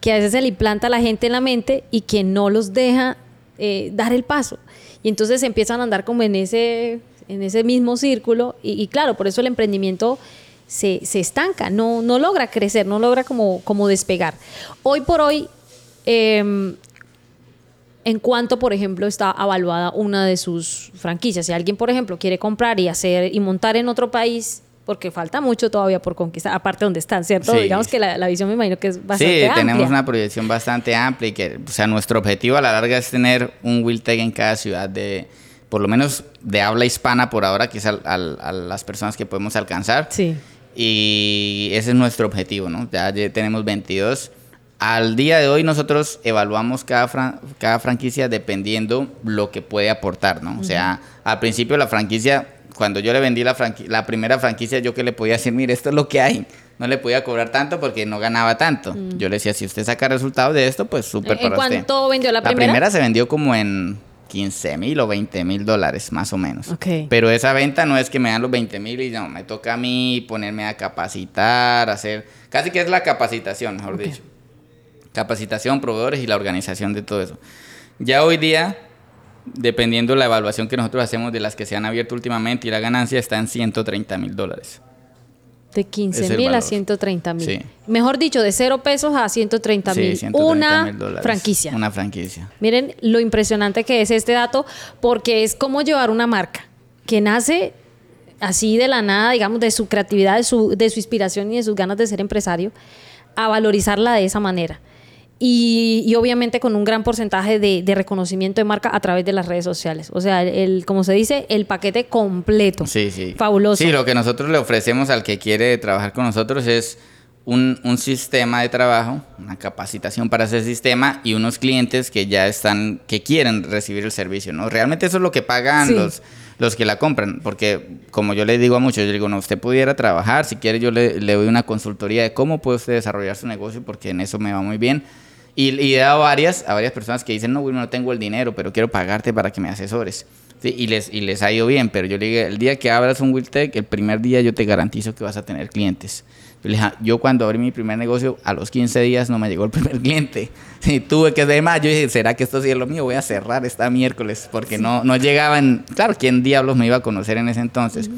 que a veces se le implanta a la gente en la mente y que no los deja eh, dar el paso. Y entonces empiezan a andar como en ese, en ese mismo círculo y, claro, por eso el emprendimiento se, estanca, no, no logra crecer, no logra como, como despegar. Hoy por hoy, em, en cuanto, por ejemplo, está evaluada una de sus franquicias. Si alguien, por ejemplo, quiere comprar y hacer y montar en otro país, porque falta mucho todavía por conquistar, aparte donde están, ¿cierto? Digamos que la, visión me imagino que es bastante Sí, tenemos una proyección bastante amplia y que, o sea, nuestro objetivo a la larga es tener un Wiltec en cada ciudad de, por lo menos de habla hispana por ahora, que es a, a las personas que podemos alcanzar. Sí. Y ese es nuestro objetivo, ¿no? Ya, tenemos 22. Al día de hoy nosotros evaluamos cada, cada franquicia dependiendo lo que puede aportar, ¿no? O sea, al principio la franquicia, cuando yo le vendí la, la primera franquicia, yo que le podía decir, mire, esto es lo que hay. No le podía cobrar tanto porque no ganaba tanto. Mm. Yo le decía, si usted saca resultados de esto, pues súper para usted. ¿Cuánto vendió la primera? La primera se vendió como en 15 mil o 20 mil dólares, más o menos. Pero esa venta no es que me dan los 20 mil y no, me toca a mí ponerme a capacitar, hacer, casi que es la capacitación, mejor dicho. Capacitación, proveedores y la organización de todo eso. Ya hoy día, dependiendo la evaluación que nosotros hacemos de las que se han abierto últimamente y la ganancia está en 130 mil dólares. De 15 mil a 130 mil. Mejor dicho, de 0 pesos a 130 mil. una franquicia. Una franquicia. Miren lo impresionante que es este dato, porque es como llevar una marca que nace así de la nada, digamos, de su creatividad, de su, de su inspiración y de sus ganas de ser empresario, a valorizarla de esa manera y, obviamente con un gran porcentaje de, reconocimiento de marca a través de las redes sociales. O sea, el, como se dice, el paquete completo. Sí, sí. Fabuloso. Sí, lo que nosotros le ofrecemos al que quiere trabajar con nosotros es un, sistema de trabajo, una capacitación para ese sistema y unos clientes que ya están, que quieren recibir el servicio, ¿no? Realmente eso es lo que pagan los los que la compran, porque como yo le digo a muchos, yo digo, no, usted pudiera trabajar, si quiere yo le, le doy una consultoría de cómo puede usted desarrollar su negocio, porque en eso me va muy bien y, he dado varias, a varias personas que dicen, no, Wilmer, no tengo el dinero, pero quiero pagarte para que me asesores. y, les, y les ha ido bien, pero yo le dije, el día que abras un Wiltec, el primer día yo te garantizo que vas a tener clientes. Yo, le dije, ah, yo cuando abrí mi primer negocio, a los 15 días no me llegó el primer cliente. <laughs> Y tuve que hacer más. Yo dije, ¿será que esto sí es lo mío? Voy a cerrar esta miércoles, porque no, no llegaban. Claro, ¿quién diablos me iba a conocer en ese entonces?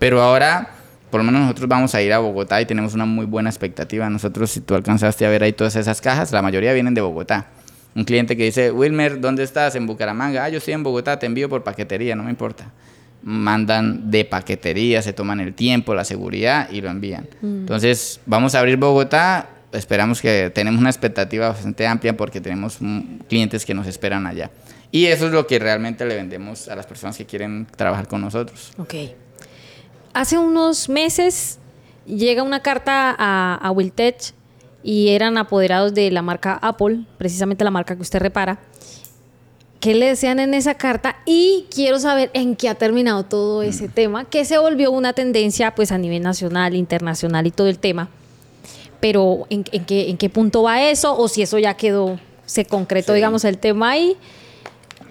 Pero ahora por lo menos nosotros vamos a ir a Bogotá y tenemos una muy buena expectativa. Nosotros, si tú alcanzaste a ver ahí todas esas cajas, la mayoría vienen de Bogotá. Un cliente que dice, Wilmer, ¿dónde estás? En Bucaramanga. Ah, yo estoy en Bogotá, te envío por paquetería, no me importa. Mandan de paquetería, se toman el tiempo, la seguridad y lo envían. Mm. Entonces, vamos a abrir Bogotá. Esperamos que tenemos una expectativa bastante amplia porque tenemos clientes que nos esperan allá. Y eso es lo que realmente le vendemos a las personas que quieren trabajar con nosotros. Ok hace unos meses llega una carta a, a Wiltech y eran apoderados de la marca Apple, precisamente la marca que usted repara. ¿Qué le decían en esa carta? Y quiero saber en qué ha terminado todo ese mm. tema, que se volvió una tendencia pues a nivel nacional, internacional y todo el tema. Pero ¿en, qué, en qué punto va eso? O si eso ya quedó, se concretó, digamos, el tema ahí.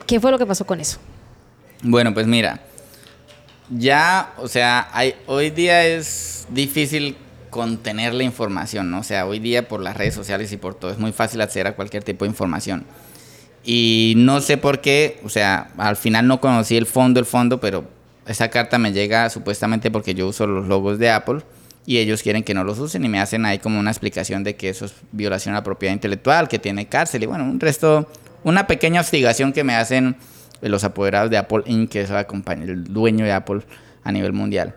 ¿Qué fue lo que pasó con eso? Bueno, pues mira, ya, o sea, hoy día es difícil contener la información, ¿no? O sea, hoy día por las redes sociales y por todo es muy fácil acceder a cualquier tipo de información. Y no sé por qué, o sea, al final no conocí el fondo, el fondo, pero esa carta me llega supuestamente porque yo uso los logos de Apple y ellos quieren que no los usen y me hacen ahí como una explicación de que eso es violación a la propiedad intelectual, que tiene cárcel y bueno, un resto, una pequeña hostigación que me hacen los apoderados de Apple Inc., que es la compañía, el dueño de Apple a nivel mundial.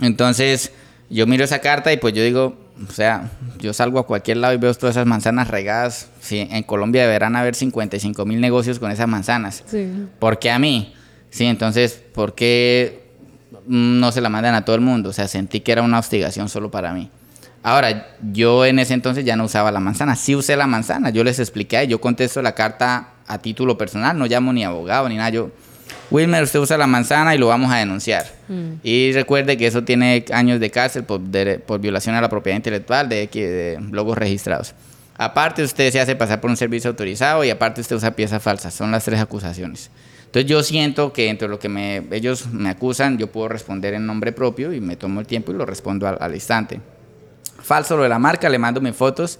Entonces, yo miro esa carta y pues yo digo, o sea, yo salgo a cualquier lado y veo todas esas manzanas regadas. Sí, en Colombia deberán haber 55 mil negocios con esas manzanas. Sí. ¿Por qué a mí? Sí, entonces, ¿por qué no se la mandan a todo el mundo? O sea, sentí que era una hostigación solo para mí. Ahora, yo en ese entonces ya no usaba la manzana, sí usé la manzana, yo les expliqué, yo contesto la carta a título personal, no llamo ni abogado ni nada, yo, Wilmer, usted usa la manzana y lo vamos a denunciar. Mm. Y recuerde que eso tiene años de cárcel por, por violación a la propiedad intelectual de, de logos registrados. Aparte, usted se hace pasar por un servicio autorizado y aparte usted usa piezas falsas. Son las tres acusaciones. Entonces yo siento que entre lo que me, ellos me acusan, yo puedo responder en nombre propio y me tomo el tiempo y lo respondo al, instante. Falso lo de la marca, le mando mis fotos.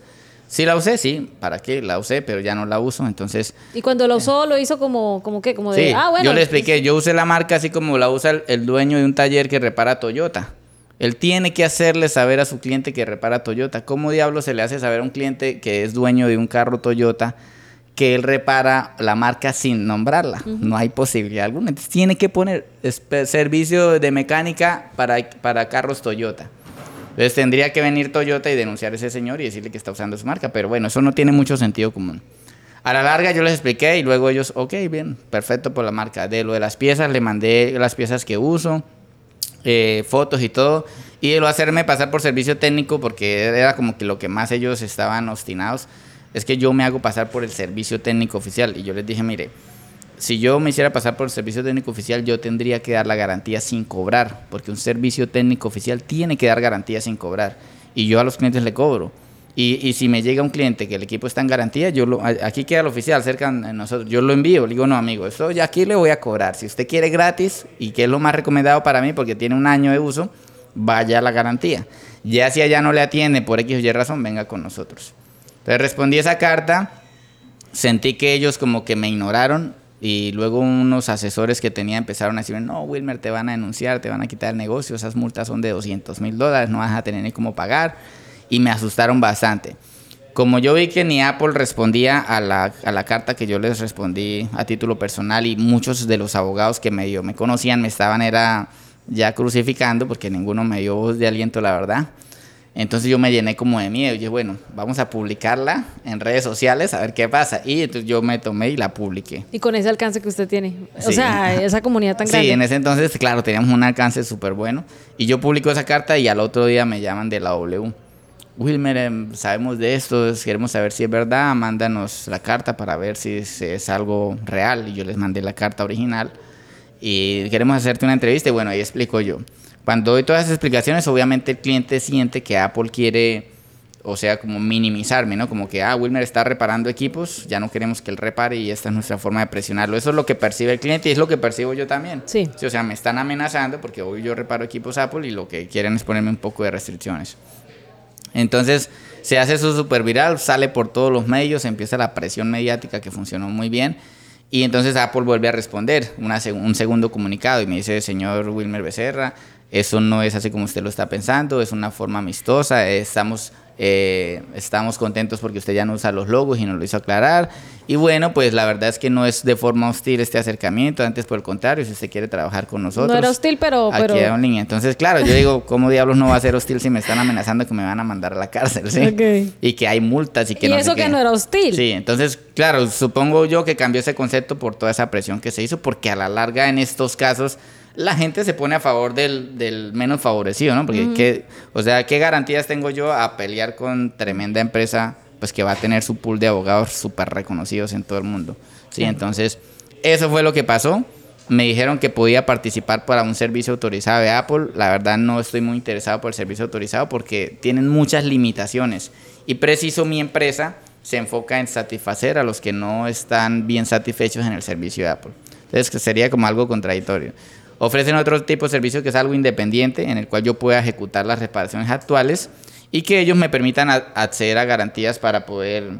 Sí la usé, sí, ¿para qué? La usé, pero ya no la uso, entonces... ¿Y cuando la usó, lo hizo como, como qué? Como de, ah, bueno. yo le expliqué, yo usé la marca así como la usa el dueño de un taller que repara Toyota. Él tiene que hacerle saber a su cliente que repara Toyota. ¿Cómo diablo se le hace saber a un cliente que es dueño de un carro Toyota que él repara la marca sin nombrarla? No hay posibilidad alguna. Entonces tiene que poner servicio de mecánica para, para carros Toyota. Entonces tendría que venir Toyota y denunciar a ese señor y decirle que está usando su marca. Pero bueno, eso no tiene mucho sentido común. A la larga yo les expliqué y luego ellos, ok, bien, perfecto por la marca. De lo de las piezas, le mandé las piezas que uso eh, fotos y todo. Y lo hacerme pasar por servicio técnico porque era como que lo que más ellos estaban obstinados. Es que yo me hago pasar por el servicio técnico oficial. Y yo les dije, mire, si yo me hiciera pasar por el servicio técnico oficial, yo tendría que dar la garantía sin cobrar. Porque un servicio técnico oficial tiene que dar garantía sin cobrar. Y yo a los clientes le cobro. Y, y, si me llega un cliente que el equipo está en garantía, yo lo, aquí queda el oficial cerca de nosotros, yo lo envío, le digo, no amigo, esto ya aquí le voy a cobrar. Si usted quiere gratis y que es lo más recomendado para mí porque tiene un año de uso, vaya a la garantía. Ya si allá no le atiende por X o Y razón, venga con nosotros. Entonces respondí esa carta, sentí que ellos como que me ignoraron y luego unos asesores que tenía empezaron a decir, no, Wilmer, te van a denunciar, te van a quitar el negocio, esas multas son de 200 mil dólares, no vas a tener ni cómo pagar y me asustaron bastante. Como yo vi que ni Apple respondía a la, a la, carta que yo les respondí a título personal y muchos de los abogados que medio me conocían me estaban era ya crucificando porque ninguno me dio voz de aliento, la verdad. Entonces yo me llené como de miedo. Y dije, bueno, vamos a publicarla en redes sociales a ver qué pasa. Y entonces yo me tomé y la publiqué. Y con ese alcance que usted tiene. O sea, esa comunidad tan grande. Sí, en ese entonces, claro, teníamos un alcance súper bueno. Y yo publico esa carta y al otro día me llaman de la W. Wilmer, em, sabemos de esto, queremos saber si es verdad, mándanos la carta para ver si es, algo real. Y yo les mandé la carta original y queremos hacerte una entrevista y bueno, ahí explico yo. Cuando doy todas esas explicaciones, obviamente el cliente siente que Apple quiere, o sea, como minimizarme, ¿no? Como que, ah, Wilmer está reparando equipos, ya no queremos que él repare y esta es nuestra forma de presionarlo. Eso es lo que percibe el cliente y es lo que percibo yo también. Sí. sí o sea, me están amenazando porque hoy yo reparo equipos Apple y lo que quieren es ponerme un poco de restricciones. Entonces se hace eso súper viral, sale por todos los medios, empieza la presión mediática que funcionó muy bien. Y entonces Apple vuelve a responder un segundo comunicado y me dice, señor Wilmer Becerra, eso no es así como usted lo está pensando, es una forma amistosa, estamos eh, estamos contentos porque usted ya no usa los logos y nos lo hizo aclarar. Y bueno, pues la verdad es que no es de forma hostil este acercamiento, antes por el contrario, si usted quiere trabajar con nosotros. No era hostil, pero... Aquí pero... línea. Entonces, claro, yo digo, ¿cómo diablos no va a ser hostil si me están amenazando que me van a mandar a la cárcel? ¿sí? Y que hay multas y que... Y eso que no era hostil. Sí, entonces, claro, supongo yo que cambió ese concepto por toda esa presión que se hizo, porque a la larga en estos casos la gente se pone a favor del, menos favorecido, ¿no? Porque, o sea, ¿qué garantías tengo yo a pelear con tremenda empresa, pues que va a tener su pool de abogados súper reconocidos en todo el mundo? Sí, entonces, eso fue lo que pasó. Me dijeron que podía participar para un servicio autorizado de Apple. La verdad no estoy muy interesado por el servicio autorizado porque tienen muchas limitaciones. Y preciso mi empresa se enfoca en satisfacer a los que no están bien satisfechos en el servicio de Apple. Entonces, que sería como algo contradictorio. Ofrecen otro tipo de servicio que es algo independiente, en el cual yo pueda ejecutar las reparaciones actuales y que ellos me permitan acceder a garantías para poder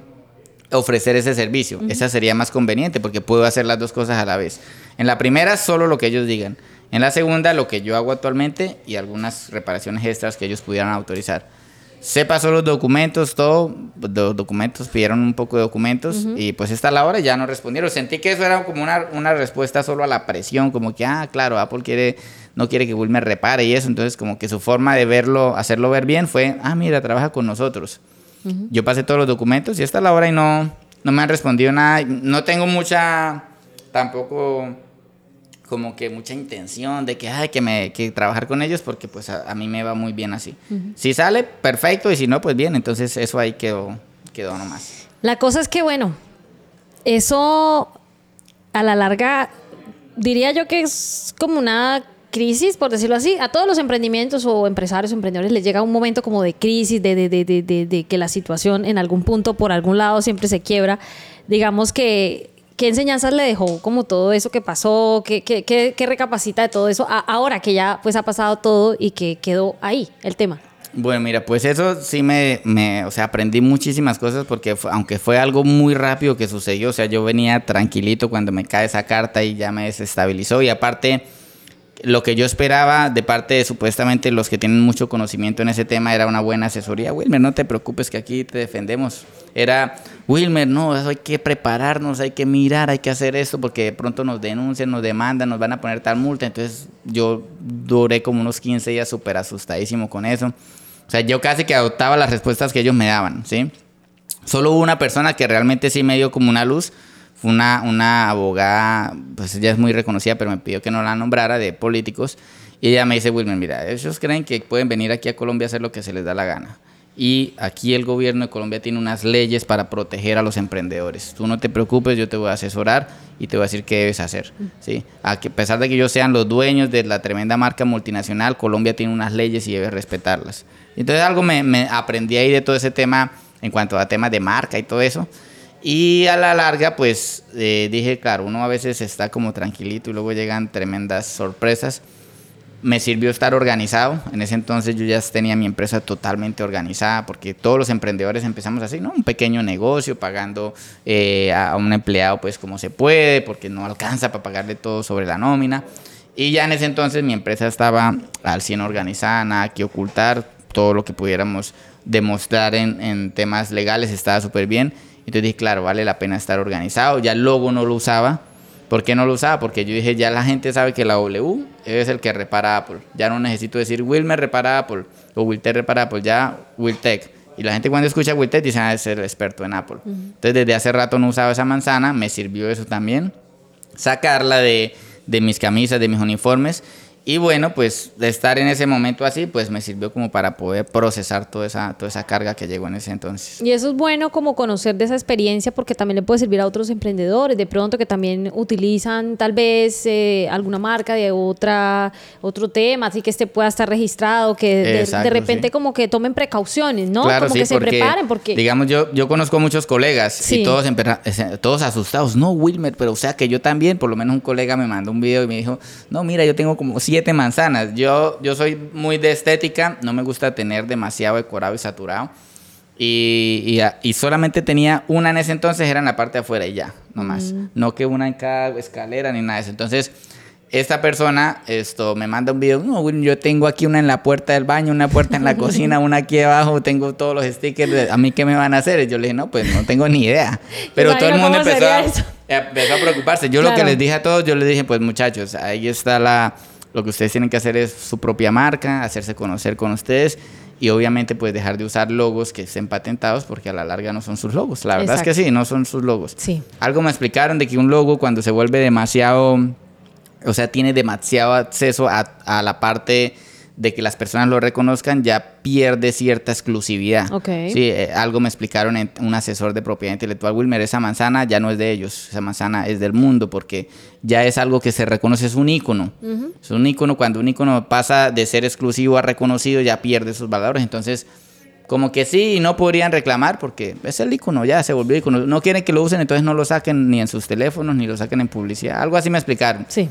ofrecer ese servicio. Esa sería más conveniente porque puedo hacer las dos cosas a la vez. En la primera, solo lo que ellos digan. En la segunda, lo que yo hago actualmente y algunas reparaciones extras que ellos pudieran autorizar se pasó los documentos, todo, los documentos, pidieron un poco de documentos y pues está la hora y ya no respondieron. Sentí que eso era como una, una, respuesta solo a la presión, como que, ah, claro, Apple quiere, no quiere que Will me repare y eso, entonces como que su forma de verlo, hacerlo ver bien fue, ah, mira, trabaja con nosotros. Yo pasé todos los documentos y está la hora y no, no me han respondido nada. No tengo mucha, tampoco como que mucha intención de que hay que, me, que trabajar con ellos porque pues a, mí me va muy bien así. Si sale, perfecto, y si no, pues bien, entonces eso ahí quedó, quedó nomás. La cosa es que, bueno, eso a la larga diría yo que es como una crisis, por decirlo así. A todos los emprendimientos o empresarios o emprendedores les llega un momento como de crisis, de, de, de, de, que la situación en algún punto, por algún lado, siempre se quiebra. Digamos que ¿Qué enseñanzas le dejó como todo eso que pasó? ¿Qué, qué, qué, recapacita de todo eso ahora que ya pues ha pasado todo y que quedó ahí el tema? Bueno, mira, pues eso sí me, me o sea, aprendí muchísimas cosas porque aunque fue algo muy rápido que sucedió, o sea, yo venía tranquilito cuando me cae esa carta y ya me desestabilizó y aparte lo que yo esperaba de parte de supuestamente los que tienen mucho conocimiento en ese tema era una buena asesoría. Wilmer, no te preocupes que aquí te defendemos. Era, Wilmer, no, hay que prepararnos, hay que mirar, hay que hacer esto porque de pronto nos denuncian, nos demandan, nos van a poner tal multa. Entonces yo duré como unos 15 días súper asustadísimo con eso. O sea, yo casi que adoptaba las respuestas que ellos me daban, ¿sí? Solo hubo una persona que realmente sí me dio como una luz una, una abogada, pues ella es muy reconocida, pero me pidió que no la nombrara, de políticos. Y ella me dice, Wilmer, mira, ellos creen que pueden venir aquí a Colombia a hacer lo que se les da la gana. Y aquí el gobierno de Colombia tiene unas leyes para proteger a los emprendedores. Tú no te preocupes, yo te voy a asesorar y te voy a decir qué debes hacer. ¿sí? A, pesar de que ellos sean los dueños de la tremenda marca multinacional, Colombia tiene unas leyes y debes respetarlas. Entonces algo me, me aprendí ahí de todo ese tema en cuanto a temas de marca y todo eso. Y a la larga, pues eh, dije, claro, uno a veces está como tranquilito y luego llegan tremendas sorpresas. Me sirvió estar organizado. En ese entonces yo ya tenía mi empresa totalmente organizada porque todos los emprendedores empezamos así, ¿no? Un pequeño negocio pagando eh, a un empleado pues como se puede porque no alcanza para pagarle todo sobre la nómina. Y ya en ese entonces mi empresa estaba al 100 organizada, nada que ocultar, todo lo que pudiéramos demostrar en, en temas legales estaba súper bien entonces dije, claro, vale la pena estar organizado. Ya el logo no lo usaba. ¿Por qué no lo usaba? Porque yo dije, ya la gente sabe que la W es el que repara Apple. Ya no necesito decir Wilmer repara Apple o Wiltech repara Apple, ya Wiltech. Y la gente cuando escucha Wiltech dice, ah, es el experto en Apple. Entonces desde hace rato no usaba esa manzana, me sirvió eso también. Sacarla de, de mis camisas, de mis uniformes y bueno, pues de estar en ese momento así, pues me sirvió como para poder procesar toda esa, toda esa carga que llegó en ese entonces. Y eso es bueno como conocer de esa experiencia porque también le puede servir a otros emprendedores, de pronto que también utilizan tal vez eh, alguna marca de otra, otro tema, así que este pueda estar registrado, que de, repente como que tomen precauciones, ¿no? como que se preparen porque... Digamos, yo, yo conozco muchos colegas y todos, todos asustados, no, Wilmer, pero o sea que yo también, por lo menos un colega me mandó un video y me dijo, no, mira, yo tengo como siete manzanas. Yo, yo soy muy de estética, no me gusta tener demasiado decorado y saturado. Y, y, solamente tenía una en ese entonces, era en la parte de afuera y ya, nomás. Mm. No que una en cada escalera ni nada de eso. Entonces, esta persona esto, me manda un video, no, yo tengo aquí una en la puerta del baño, una puerta en la <laughs> cocina, una aquí abajo, tengo todos los stickers, ¿a mí qué me van a hacer? Y yo le dije, no, pues no tengo ni idea. <laughs> Pero todo el mundo empezó a, empezó a, preocuparse. Yo lo que les dije a todos, yo les dije, pues muchachos, ahí está la lo que ustedes tienen que hacer es su propia marca, hacerse conocer con ustedes y obviamente pues dejar de usar logos que estén patentados porque a la larga no son sus logos. La verdad es que sí, no son sus logos. Sí. Algo me explicaron de que un logo cuando se vuelve demasiado, o sea, tiene demasiado acceso a, a la parte de que las personas lo reconozcan, ya pierde cierta exclusividad. Sí, eh, algo me explicaron en un asesor de propiedad intelectual, Wilmer, esa manzana ya no es de ellos, esa manzana es del mundo, porque ya es algo que se reconoce, es un ícono. Es un ícono, cuando un ícono pasa de ser exclusivo a reconocido, ya pierde sus valores. Entonces, como que sí, no podrían reclamar porque es el icono, ya se volvió icono. No quieren que lo usen, entonces no lo saquen ni en sus teléfonos, ni lo saquen en publicidad. Algo así me explicaron. Sí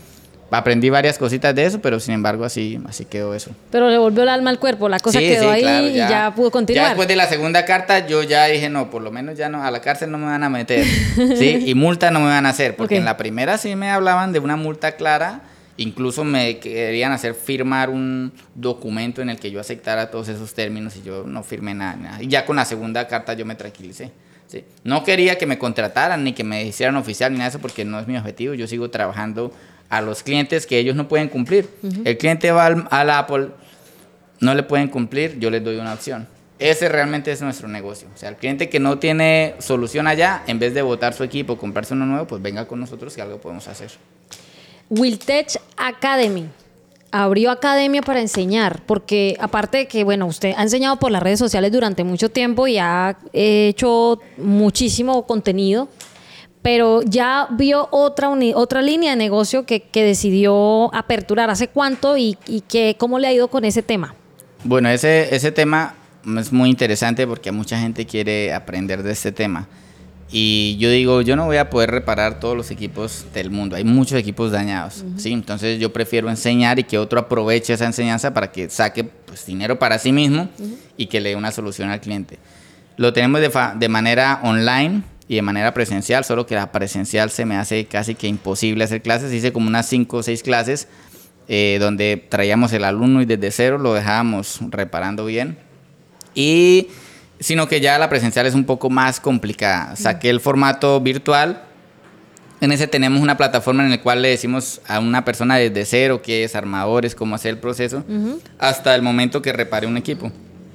aprendí varias cositas de eso, pero sin embargo así, así quedó eso. Pero le volvió el alma al cuerpo, la cosa quedó ahí y ya pudo continuar. Ya después de la segunda carta yo ya dije, no, por lo menos ya no, a la cárcel no me van a meter, <laughs> ¿sí? Y multa no me van a hacer, porque en la primera sí me hablaban de una multa clara, incluso me querían hacer firmar un documento en el que yo aceptara todos esos términos y yo no firmé nada, nada. Y ya con la segunda carta yo me tranquilicé. ¿sí? No quería que me contrataran ni que me hicieran oficial ni nada de eso porque no es mi objetivo, yo sigo trabajando a los clientes que ellos no pueden cumplir. El cliente va al, Apple, no le pueden cumplir, yo les doy una opción. Ese realmente es nuestro negocio. O sea, el cliente que no tiene solución allá, en vez de votar su equipo, comprarse uno nuevo, pues venga con nosotros que algo podemos hacer. Wiltech Academy abrió academia para enseñar, porque aparte de que, bueno, usted ha enseñado por las redes sociales durante mucho tiempo y ha hecho muchísimo contenido, pero ya vio otra, otra línea de negocio que, decidió aperturar. ¿Hace cuánto y, y que, cómo le ha ido con ese tema? Bueno, ese, ese tema es muy interesante porque mucha gente quiere aprender de este tema. Y yo digo, yo no voy a poder reparar todos los equipos del mundo. Hay muchos equipos dañados. ¿sí? Entonces yo prefiero enseñar y que otro aproveche esa enseñanza para que saque pues, dinero para sí mismo y que le dé una solución al cliente. Lo tenemos de, de, manera online y de manera presencial, solo que la presencial se me hace casi que imposible hacer clases. Hice como unas 5 o 6 clases eh, donde traíamos el alumno y desde cero lo dejábamos reparando bien. Y sino que ya la presencial es un poco más complicada. Saqué el formato virtual. En ese tenemos una plataforma en la cual le decimos a una persona desde cero qué es armadores, cómo hacer el proceso, hasta el momento que repare un equipo.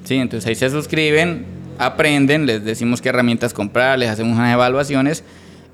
Sí, entonces ahí se suscriben, aprenden, les decimos qué herramientas comprar, les hacemos unas evaluaciones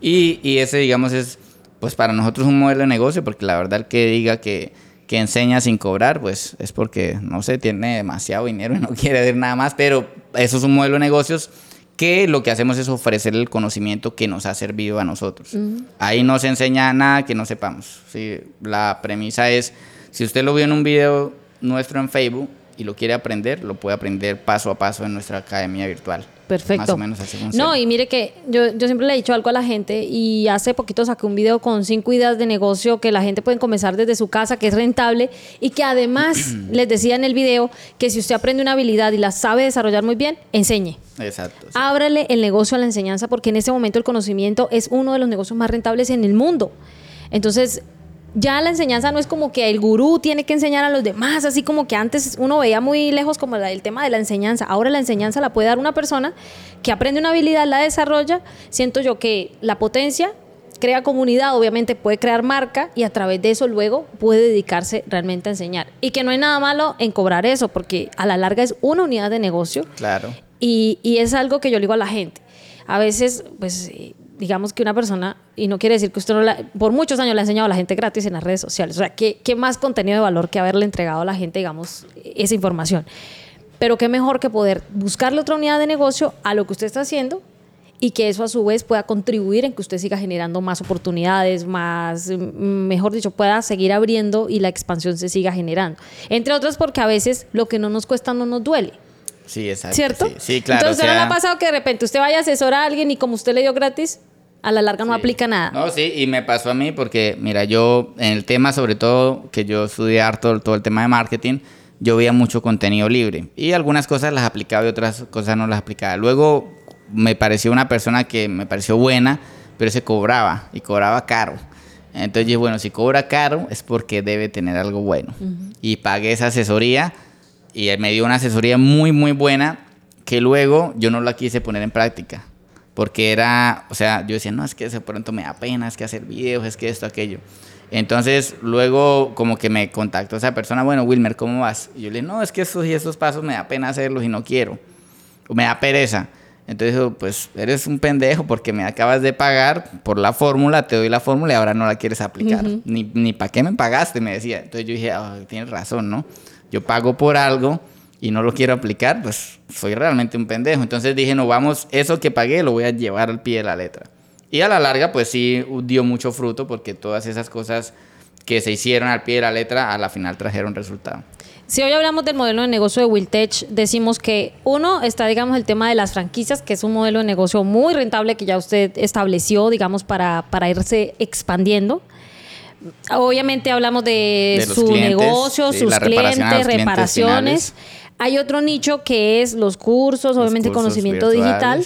y, y ese, digamos, es pues para nosotros un modelo de negocio, porque la verdad el que diga que que enseña sin cobrar, pues es porque, no sé, tiene demasiado dinero y no <laughs> quiere ver nada más, pero eso es un modelo de negocios que lo que hacemos es ofrecer el conocimiento que nos ha servido a nosotros. Ahí no se enseña nada que no sepamos. ¿sí? La premisa es, si usted lo vio en un video nuestro en Facebook y lo quiere aprender, lo puede aprender paso a paso en nuestra academia virtual. Perfecto. Más o menos así No, y mire que yo, yo siempre le he dicho algo a la gente y hace poquito saqué un video con cinco ideas de negocio que la gente puede comenzar desde su casa, que es rentable y que además <clears throat> les decía en el video que si usted aprende una habilidad y la sabe desarrollar muy bien, enseñe. Exacto. Ábrale el negocio a la enseñanza porque en ese momento el conocimiento es uno de los negocios más rentables en el mundo. Entonces, ya la enseñanza no es como que el gurú tiene que enseñar a los demás, así como que antes uno veía muy lejos como el tema de la enseñanza. Ahora la enseñanza la puede dar una persona que aprende una habilidad, la desarrolla. Siento yo que la potencia crea comunidad, obviamente puede crear marca y a través de eso luego puede dedicarse realmente a enseñar. Y que no hay nada malo en cobrar eso, porque a la larga es una unidad de negocio. Claro. Y, y es algo que yo le digo a la gente. A veces, pues digamos que una persona, y no quiere decir que usted no la, por muchos años le ha enseñado a la gente gratis en las redes sociales. O sea, ¿qué, ¿qué, más contenido de valor que haberle entregado a la gente, digamos, esa información? Pero qué mejor que poder buscarle otra unidad de negocio a lo que usted está haciendo y que eso a su vez pueda contribuir en que usted siga generando más oportunidades, más, mejor dicho, pueda seguir abriendo y la expansión se siga generando. Entre otras porque a veces lo que no nos cuesta no nos duele. Sí, exacto. ¿Cierto? Sí, claro. Entonces, ¿no le ha pasado que de repente usted vaya a asesorar a alguien y como usted le dio gratis, a la larga no aplica nada. No, sí, y me pasó a mí porque, mira, yo en el tema, sobre todo, que yo estudié harto todo el tema de marketing, yo veía mucho contenido libre. Y algunas cosas las aplicaba y otras cosas no las aplicaba. Luego me pareció una persona que me pareció buena, pero se cobraba y cobraba caro. Entonces, bueno, si cobra caro es porque debe tener algo bueno. Y pagué esa asesoría y él me dio una asesoría muy, muy buena que luego yo no la quise poner en práctica porque era, o sea, yo decía, no, es que de pronto me da pena, es que hacer videos, es que esto, aquello. Entonces, luego como que me contactó esa persona, bueno, Wilmer, ¿cómo vas? Y yo le dije, no, es que estos y estos pasos me da pena hacerlos y no quiero. O me da pereza. Entonces, pues eres un pendejo porque me acabas de pagar por la fórmula, te doy la fórmula y ahora no la quieres aplicar. Ni, ni para qué me pagaste, me decía. Entonces yo dije, oh, tienes razón, ¿no? Yo pago por algo y no lo quiero aplicar, pues soy realmente un pendejo. Entonces dije, no, vamos, eso que pagué lo voy a llevar al pie de la letra. Y a la larga, pues sí dio mucho fruto porque todas esas cosas que se hicieron al pie de la letra, a la final trajeron resultado. Si hoy hablamos del modelo de negocio de Wiltech, decimos que uno está, digamos, el tema de las franquicias, que es un modelo de negocio muy rentable que ya usted estableció, digamos, para, para irse expandiendo. Obviamente hablamos de, su negocio, sus clientes, reparaciones hay otro nicho que es los cursos, obviamente conocimiento digital.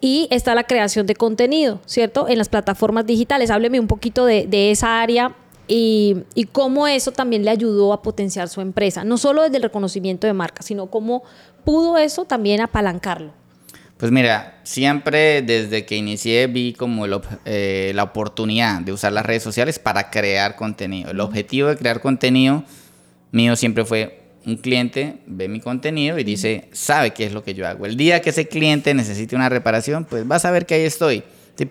Y está la creación de contenido, ¿cierto? En las plataformas digitales. Hábleme un poquito de, esa área y, y, cómo eso también le ayudó a potenciar su empresa. No solo desde el reconocimiento de marca, sino cómo pudo eso también apalancarlo. Pues mira, siempre desde que inicié vi como eh, la oportunidad de usar las redes sociales para crear contenido. El objetivo de crear contenido mío siempre fue un cliente ve mi contenido y dice, sabe qué es lo que yo hago. El día que ese cliente necesite una reparación, pues va a saber que ahí estoy.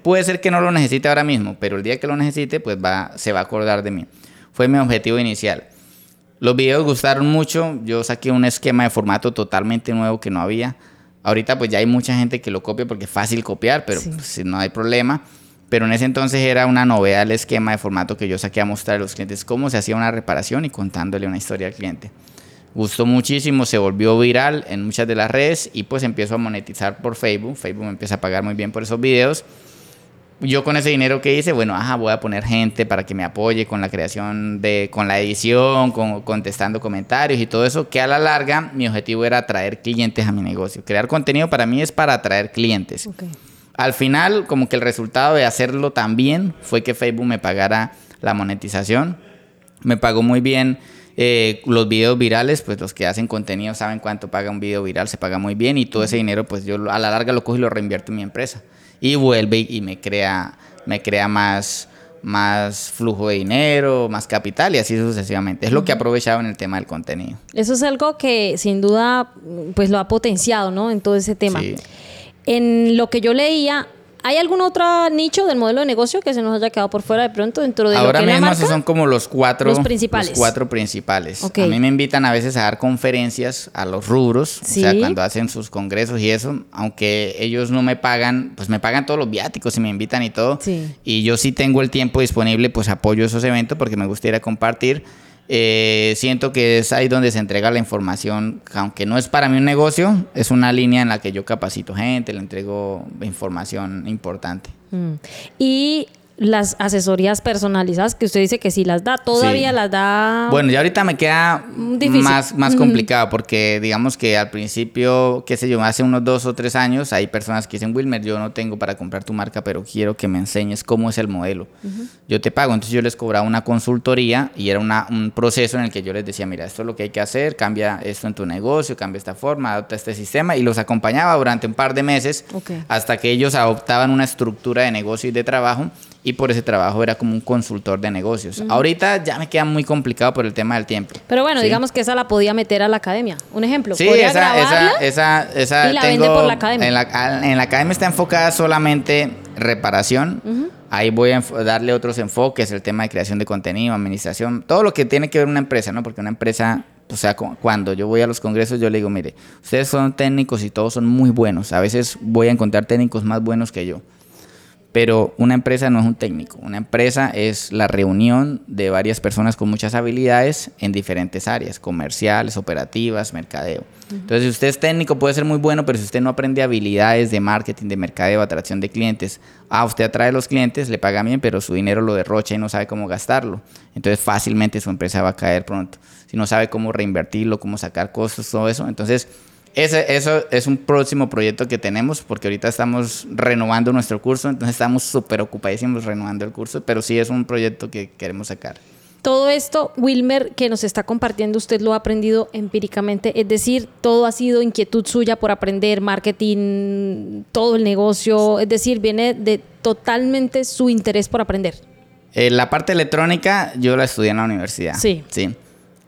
puede ser que no lo necesite ahora mismo, pero el día que lo necesite, pues va, se va a acordar de mí. Fue mi objetivo inicial. Los videos gustaron mucho, yo saqué un esquema de formato totalmente nuevo que no había. Ahorita pues ya hay mucha gente que lo copia porque es fácil copiar, pero pues, no hay problema. Pero en ese entonces era una novedad el esquema de formato que yo saqué a mostrar a los clientes cómo se hacía una reparación y contándole una historia al cliente. Gustó muchísimo, se volvió viral en muchas de las redes y pues empiezo a monetizar por Facebook. Facebook me empieza a pagar muy bien por esos videos yo con ese dinero que hice, bueno, ajá, voy a poner gente para que me apoye con la creación de, con la edición, con, contestando comentarios y todo eso, que a la larga mi objetivo era atraer clientes a mi negocio. Crear contenido para mí es para atraer clientes. Al final, como que el resultado de hacerlo también fue que Facebook me pagara la monetización. Me pagó muy bien eh, los videos virales, pues los que hacen contenido saben cuánto paga un video viral, se paga muy bien y todo ese dinero, pues yo a la larga lo cojo y lo reinvierto en mi empresa y vuelve y me crea, me crea más, más flujo de dinero, más capital y así sucesivamente. Es lo que he aprovechado en el tema del contenido. Eso es algo que sin duda pues lo ha potenciado, ¿no? En todo ese tema. En lo que yo leía, ¿Hay algún otro nicho del modelo de negocio que se nos haya quedado por fuera de pronto dentro de Ahora lo que mismo la marca? son como los cuatro los principales. Los cuatro principales. A mí me invitan a veces a dar conferencias a los rubros, o sea, cuando hacen sus congresos y eso, aunque ellos no me pagan, pues me pagan todos los viáticos y me invitan y todo. Y yo sí tengo el tiempo disponible, pues apoyo esos eventos porque me gustaría compartir eh, siento que es ahí donde se entrega la información, aunque no es para mí un negocio, es una línea en la que yo capacito gente, le entrego información importante. Mm. Y las asesorías personalizadas que usted dice que sí las da, todavía las da. Bueno, ya ahorita me queda más, más complicado porque digamos que al principio, qué sé yo, hace unos dos o tres años hay personas que dicen, Wilmer, yo no tengo para comprar tu marca, pero quiero que me enseñes cómo es el modelo. Yo te pago, entonces yo les cobraba una consultoría y era una, un proceso en el que yo les decía, mira, esto es lo que hay que hacer, cambia esto en tu negocio, cambia esta forma, adopta este sistema y los acompañaba durante un par de meses hasta que ellos adoptaban una estructura de negocio y de trabajo y por ese trabajo era como un consultor de negocios. Ahorita ya me queda muy complicado por el tema del tiempo. Pero bueno, digamos que esa la podía meter a la academia. Un ejemplo. Sí, esa, esa, esa, esa, y la vende por la academia. En la, en la academia está enfocada solamente reparación. Ahí voy a darle otros enfoques, el tema de creación de contenido, administración, todo lo que tiene que ver una empresa, ¿no? Porque una empresa o sea, cuando yo voy a los congresos, yo le digo, mire, ustedes son técnicos y todos son muy buenos. A veces voy a encontrar técnicos más buenos que yo. Pero una empresa no es un técnico, una empresa es la reunión de varias personas con muchas habilidades en diferentes áreas, comerciales, operativas, mercadeo. Entonces, si usted es técnico puede ser muy bueno, pero si usted no aprende habilidades de marketing, de mercadeo, atracción de clientes, ah, usted atrae a los clientes, le paga bien, pero su dinero lo derrocha y no sabe cómo gastarlo. Entonces, fácilmente su empresa va a caer pronto. Si no sabe cómo reinvertirlo, cómo sacar costos, todo eso, entonces ese, eso es un próximo proyecto que tenemos porque ahorita estamos renovando nuestro curso, entonces estamos súper ocupadísimos renovando el curso, pero sí es un proyecto que queremos sacar. Todo esto, Wilmer, que nos está compartiendo, usted lo ha aprendido empíricamente, es decir, todo ha sido inquietud suya por aprender marketing, todo el negocio, es decir, viene de totalmente su interés por aprender. Eh, la parte electrónica yo la estudié en la universidad. Sí. Sí.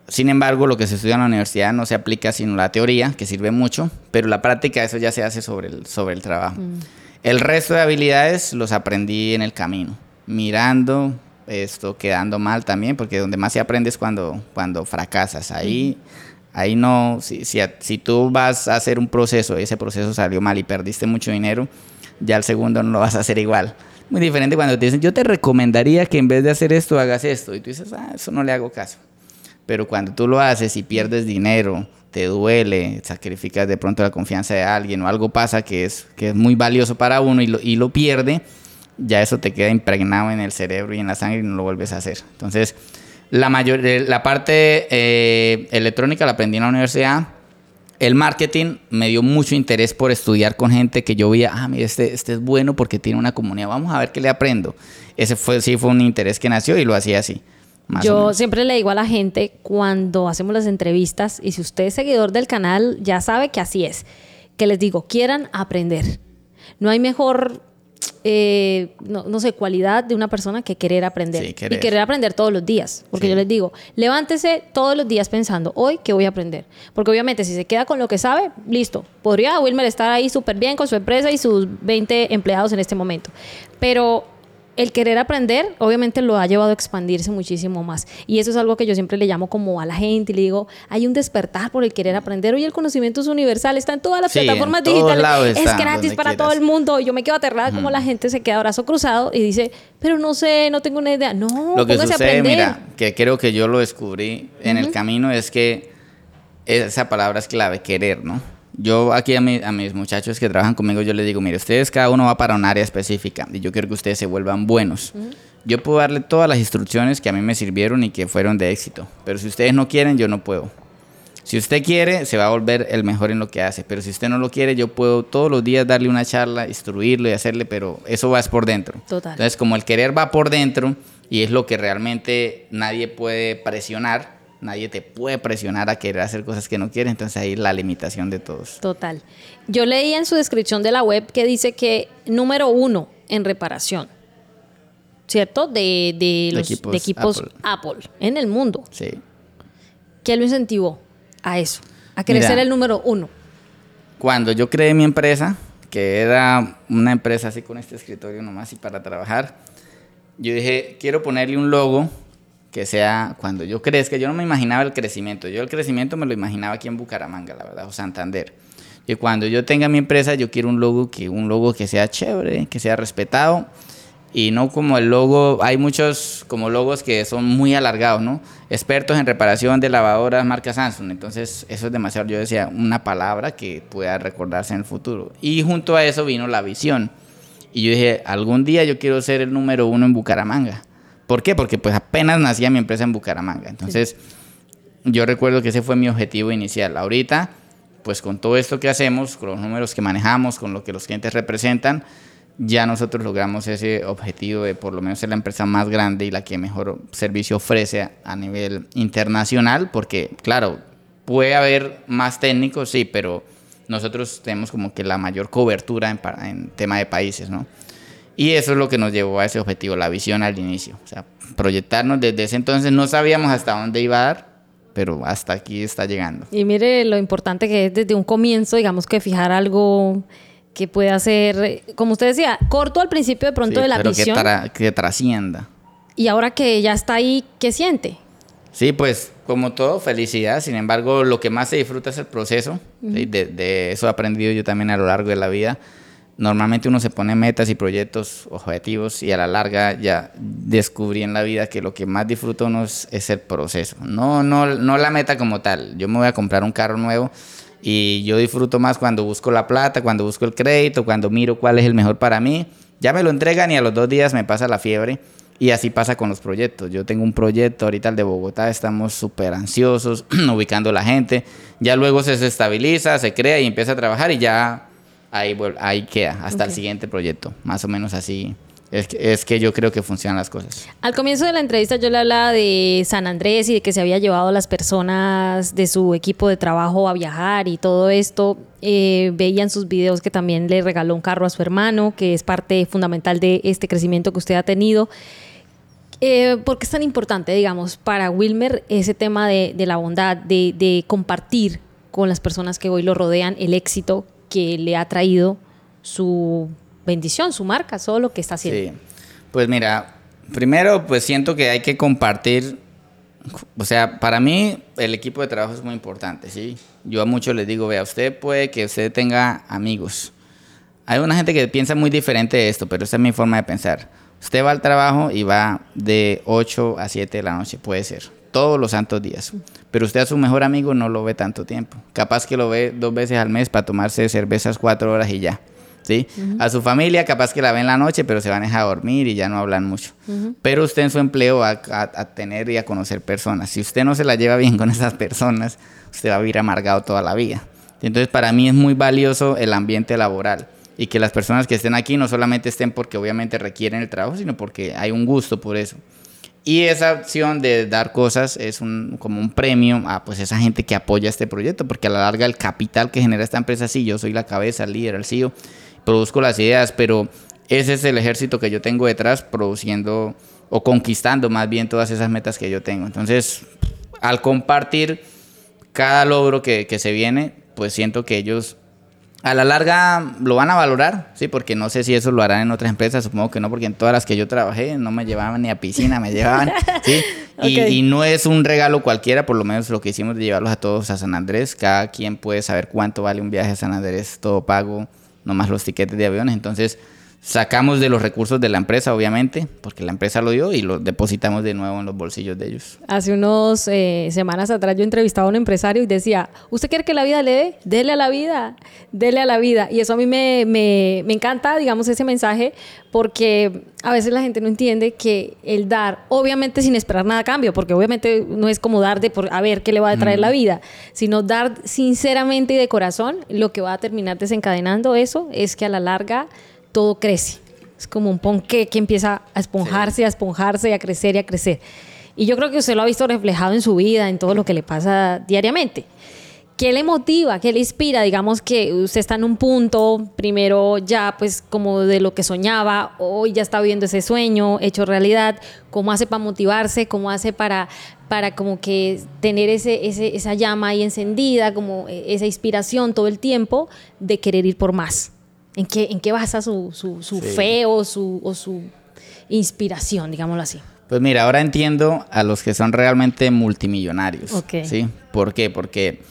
Sin embargo, lo que se estudia en la universidad no se aplica sino la teoría, que sirve mucho, pero la práctica eso ya se hace sobre el, sobre el trabajo. Mm. El resto de habilidades los aprendí en el camino, mirando, esto quedando mal también, porque donde más se aprende es cuando, cuando fracasas. Ahí, ahí no, si, si, si, tú vas a hacer un proceso y ese proceso salió mal y perdiste mucho dinero, ya el segundo no lo vas a hacer igual. Muy diferente cuando te dicen, yo te recomendaría que en vez de hacer esto, hagas esto. Y tú dices, ah, eso no le hago caso. Pero cuando tú lo haces y pierdes dinero, te duele, sacrificas de pronto la confianza de alguien o algo pasa que es, que es muy valioso para uno y lo, y lo pierde, ya eso te queda impregnado en el cerebro y en la sangre y no lo vuelves a hacer. Entonces, la, mayor, eh, la parte eh, electrónica la aprendí en la universidad. El marketing me dio mucho interés por estudiar con gente que yo veía, ah, mira, este, este es bueno porque tiene una comunidad, vamos a ver qué le aprendo. Ese fue, sí fue un interés que nació y lo hacía así. Yo siempre le digo a la gente cuando hacemos las entrevistas, y si usted es seguidor del canal, ya sabe que así es, que les digo, quieran aprender. No hay mejor eh, no, sé, cualidad de una persona que querer aprender. Y querer aprender todos los días. Porque yo les digo, levántese todos los días pensando, hoy, ¿qué voy a aprender? Porque obviamente si se queda con lo que sabe, listo. Podría Wilmer estar ahí súper bien con su empresa y sus 20 empleados en este momento. Pero el querer aprender, obviamente lo ha llevado a expandirse muchísimo más. Y eso es algo que yo siempre le llamo como a la gente y le digo, hay un despertar por el querer aprender. Hoy el conocimiento es universal, está en todas las plataformas digitales, es gratis para todo el mundo. Yo me quedo aterrada como la gente se queda brazo cruzado y dice, pero no sé, no tengo una idea. No, lo que sucede, mira, que creo que yo lo descubrí en el camino es que esa palabra es clave, querer, ¿no? Yo aquí a, a, mis muchachos que trabajan conmigo, yo les digo, mire, ustedes cada uno va para un área específica y yo quiero que ustedes se vuelvan buenos. Yo puedo darle todas las instrucciones que a mí me sirvieron y que fueron de éxito, pero si ustedes no quieren, yo no puedo. Si usted quiere, se va a volver el mejor en lo que hace, pero si usted no lo quiere, yo puedo todos los días darle una charla, instruirlo y hacerle, pero eso va por dentro. Total. Entonces, como el querer va por dentro y es lo que realmente nadie puede presionar, Nadie te puede presionar a querer hacer cosas que no quieres, entonces ahí la limitación de todos. Total. Yo leí en su descripción de la web que dice que número uno en reparación, ¿cierto? De, los equipos, Apple. en el mundo. Sí. ¿Qué lo incentivó a eso? A ser el número uno. Cuando yo creé mi empresa, que era una empresa así con este escritorio nomás y para trabajar, yo dije, quiero ponerle un logo que sea cuando yo crezca, yo no me imaginaba el crecimiento, yo el crecimiento me lo imaginaba aquí en Bucaramanga, la verdad, o Santander. Y cuando yo tenga mi empresa, yo quiero un logo que un logo que sea chévere, que sea respetado y no como el logo, hay muchos como logos que son muy alargados, ¿no? Expertos en reparación de lavadoras marca Samsung, entonces eso es demasiado, yo decía, una palabra que pueda recordarse en el futuro. Y junto a eso vino la visión. Y yo dije, algún día yo quiero ser el número uno en Bucaramanga. ¿Por qué? Porque pues apenas nacía mi empresa en Bucaramanga. Entonces, yo recuerdo que ese fue mi objetivo inicial. Ahorita, pues con todo esto que hacemos, con los números que manejamos, con lo que los clientes representan, ya nosotros logramos ese objetivo de por lo menos ser la empresa más grande y la que mejor servicio ofrece a nivel internacional, porque claro, puede haber más técnicos, sí, pero nosotros tenemos como que la mayor cobertura en, en tema de países, ¿no? Y eso es lo que nos llevó a ese objetivo, la visión al inicio. O sea, proyectarnos desde ese entonces, no sabíamos hasta dónde iba a dar, pero hasta aquí está llegando. Y mire lo importante que es desde un comienzo, digamos que fijar algo que pueda ser, como usted decía, corto al principio de pronto de la pero visión. Que, que trascienda. Y ahora que ya está ahí, ¿qué siente? Sí, pues como todo, felicidad. Sin embargo, lo que más se disfruta es el proceso. de, de, eso he aprendido yo también a lo largo de la vida normalmente uno se pone metas y proyectos, objetivos y a la larga ya descubrí en la vida que lo que más disfruto uno es, el proceso, no, no, no la meta como tal. Yo me voy a comprar un carro nuevo y yo disfruto más cuando busco la plata, cuando busco el crédito, cuando miro cuál es el mejor para mí. Ya me lo entregan y a los dos días me pasa la fiebre. Y así pasa con los proyectos. Yo tengo un proyecto ahorita el de Bogotá, estamos súper ansiosos, <clears throat> ubicando a la gente. Ya luego se estabiliza, se crea y empieza a trabajar y ya ahí, ahí queda, hasta el siguiente proyecto. Más o menos así es que, es que, yo creo que funcionan las cosas. Al comienzo de la entrevista yo le hablaba de San Andrés y de que se había llevado a las personas de su equipo de trabajo a viajar y todo esto. Eh, veían sus videos que también le regaló un carro a su hermano, que es parte fundamental de este crecimiento que usted ha tenido. Eh, ¿Por qué es tan importante, digamos, para Wilmer ese tema de, de la bondad, de, de compartir con las personas que hoy lo rodean el éxito que le ha traído su bendición, su marca, todo lo que está haciendo. Sí, pues mira, primero pues siento que hay que compartir, o sea, para mí el equipo de trabajo es muy importante, ¿sí? Yo a muchos les digo, vea, usted puede que usted tenga amigos. Hay una gente que piensa muy diferente de esto, pero esa es mi forma de pensar. Usted va al trabajo y va de 8 a 7 de la noche, puede ser todos los santos días. Pero usted a su mejor amigo no lo ve tanto tiempo. Capaz que lo ve dos veces al mes para tomarse cervezas cuatro horas y ya. ¿sí? A su familia capaz que la ve en la noche, pero se van a dejar dormir y ya no hablan mucho. Pero usted en su empleo va a, tener y a conocer personas. Si usted no se la lleva bien con esas personas, usted va a vivir amargado toda la vida. Entonces para mí es muy valioso el ambiente laboral y que las personas que estén aquí no solamente estén porque obviamente requieren el trabajo, sino porque hay un gusto por eso. Y esa opción de dar cosas es un, como un premio a pues esa gente que apoya este proyecto, porque a la larga el capital que genera esta empresa, sí, yo soy la cabeza, el líder, el CEO, produzco las ideas, pero ese es el ejército que yo tengo detrás produciendo o conquistando más bien todas esas metas que yo tengo. Entonces, al compartir cada logro que, que se viene, pues siento que ellos a la larga lo van a valorar, sí, porque no sé si eso lo harán en otras empresas, supongo que no, porque en todas las que yo trabajé no me llevaban ni a piscina, me llevaban, sí, <laughs> y, y, no es un regalo cualquiera, por lo menos lo que hicimos de llevarlos a todos a San Andrés, cada quien puede saber cuánto vale un viaje a San Andrés, todo pago, nomás los tiquetes de aviones, entonces sacamos de los recursos de la empresa, obviamente, porque la empresa lo dio y lo depositamos de nuevo en los bolsillos de ellos. Hace unas eh, semanas atrás yo entrevistaba a un empresario y decía, ¿usted quiere que la vida le dé? Dele a la vida, dele a la vida. Y eso a mí me, me, me encanta, digamos, ese mensaje, porque a veces la gente no entiende que el dar, obviamente sin esperar nada a cambio, porque obviamente no es como dar de por a ver qué le va a traer la vida, sino dar sinceramente y de corazón, lo que va a terminar desencadenando eso es que a la larga todo crece. Es como un ponqué que empieza a esponjarse, a esponjarse, a crecer y a crecer. Y yo creo que usted lo ha visto reflejado en su vida, en todo lo que le pasa diariamente. ¿Qué le motiva? ¿Qué le inspira? Digamos que usted está en un punto, primero ya pues como de lo que soñaba, hoy ya está viviendo ese sueño hecho realidad. ¿Cómo hace para motivarse? ¿Cómo hace para, para como que tener ese, ese, esa llama ahí encendida, como esa inspiración todo el tiempo de querer ir por más? ¿En qué, en qué basa su, su, su fe o su, o su inspiración, digámoslo así? Pues mira, ahora entiendo a los que son realmente multimillonarios. ¿sí? ¿Por qué? Porque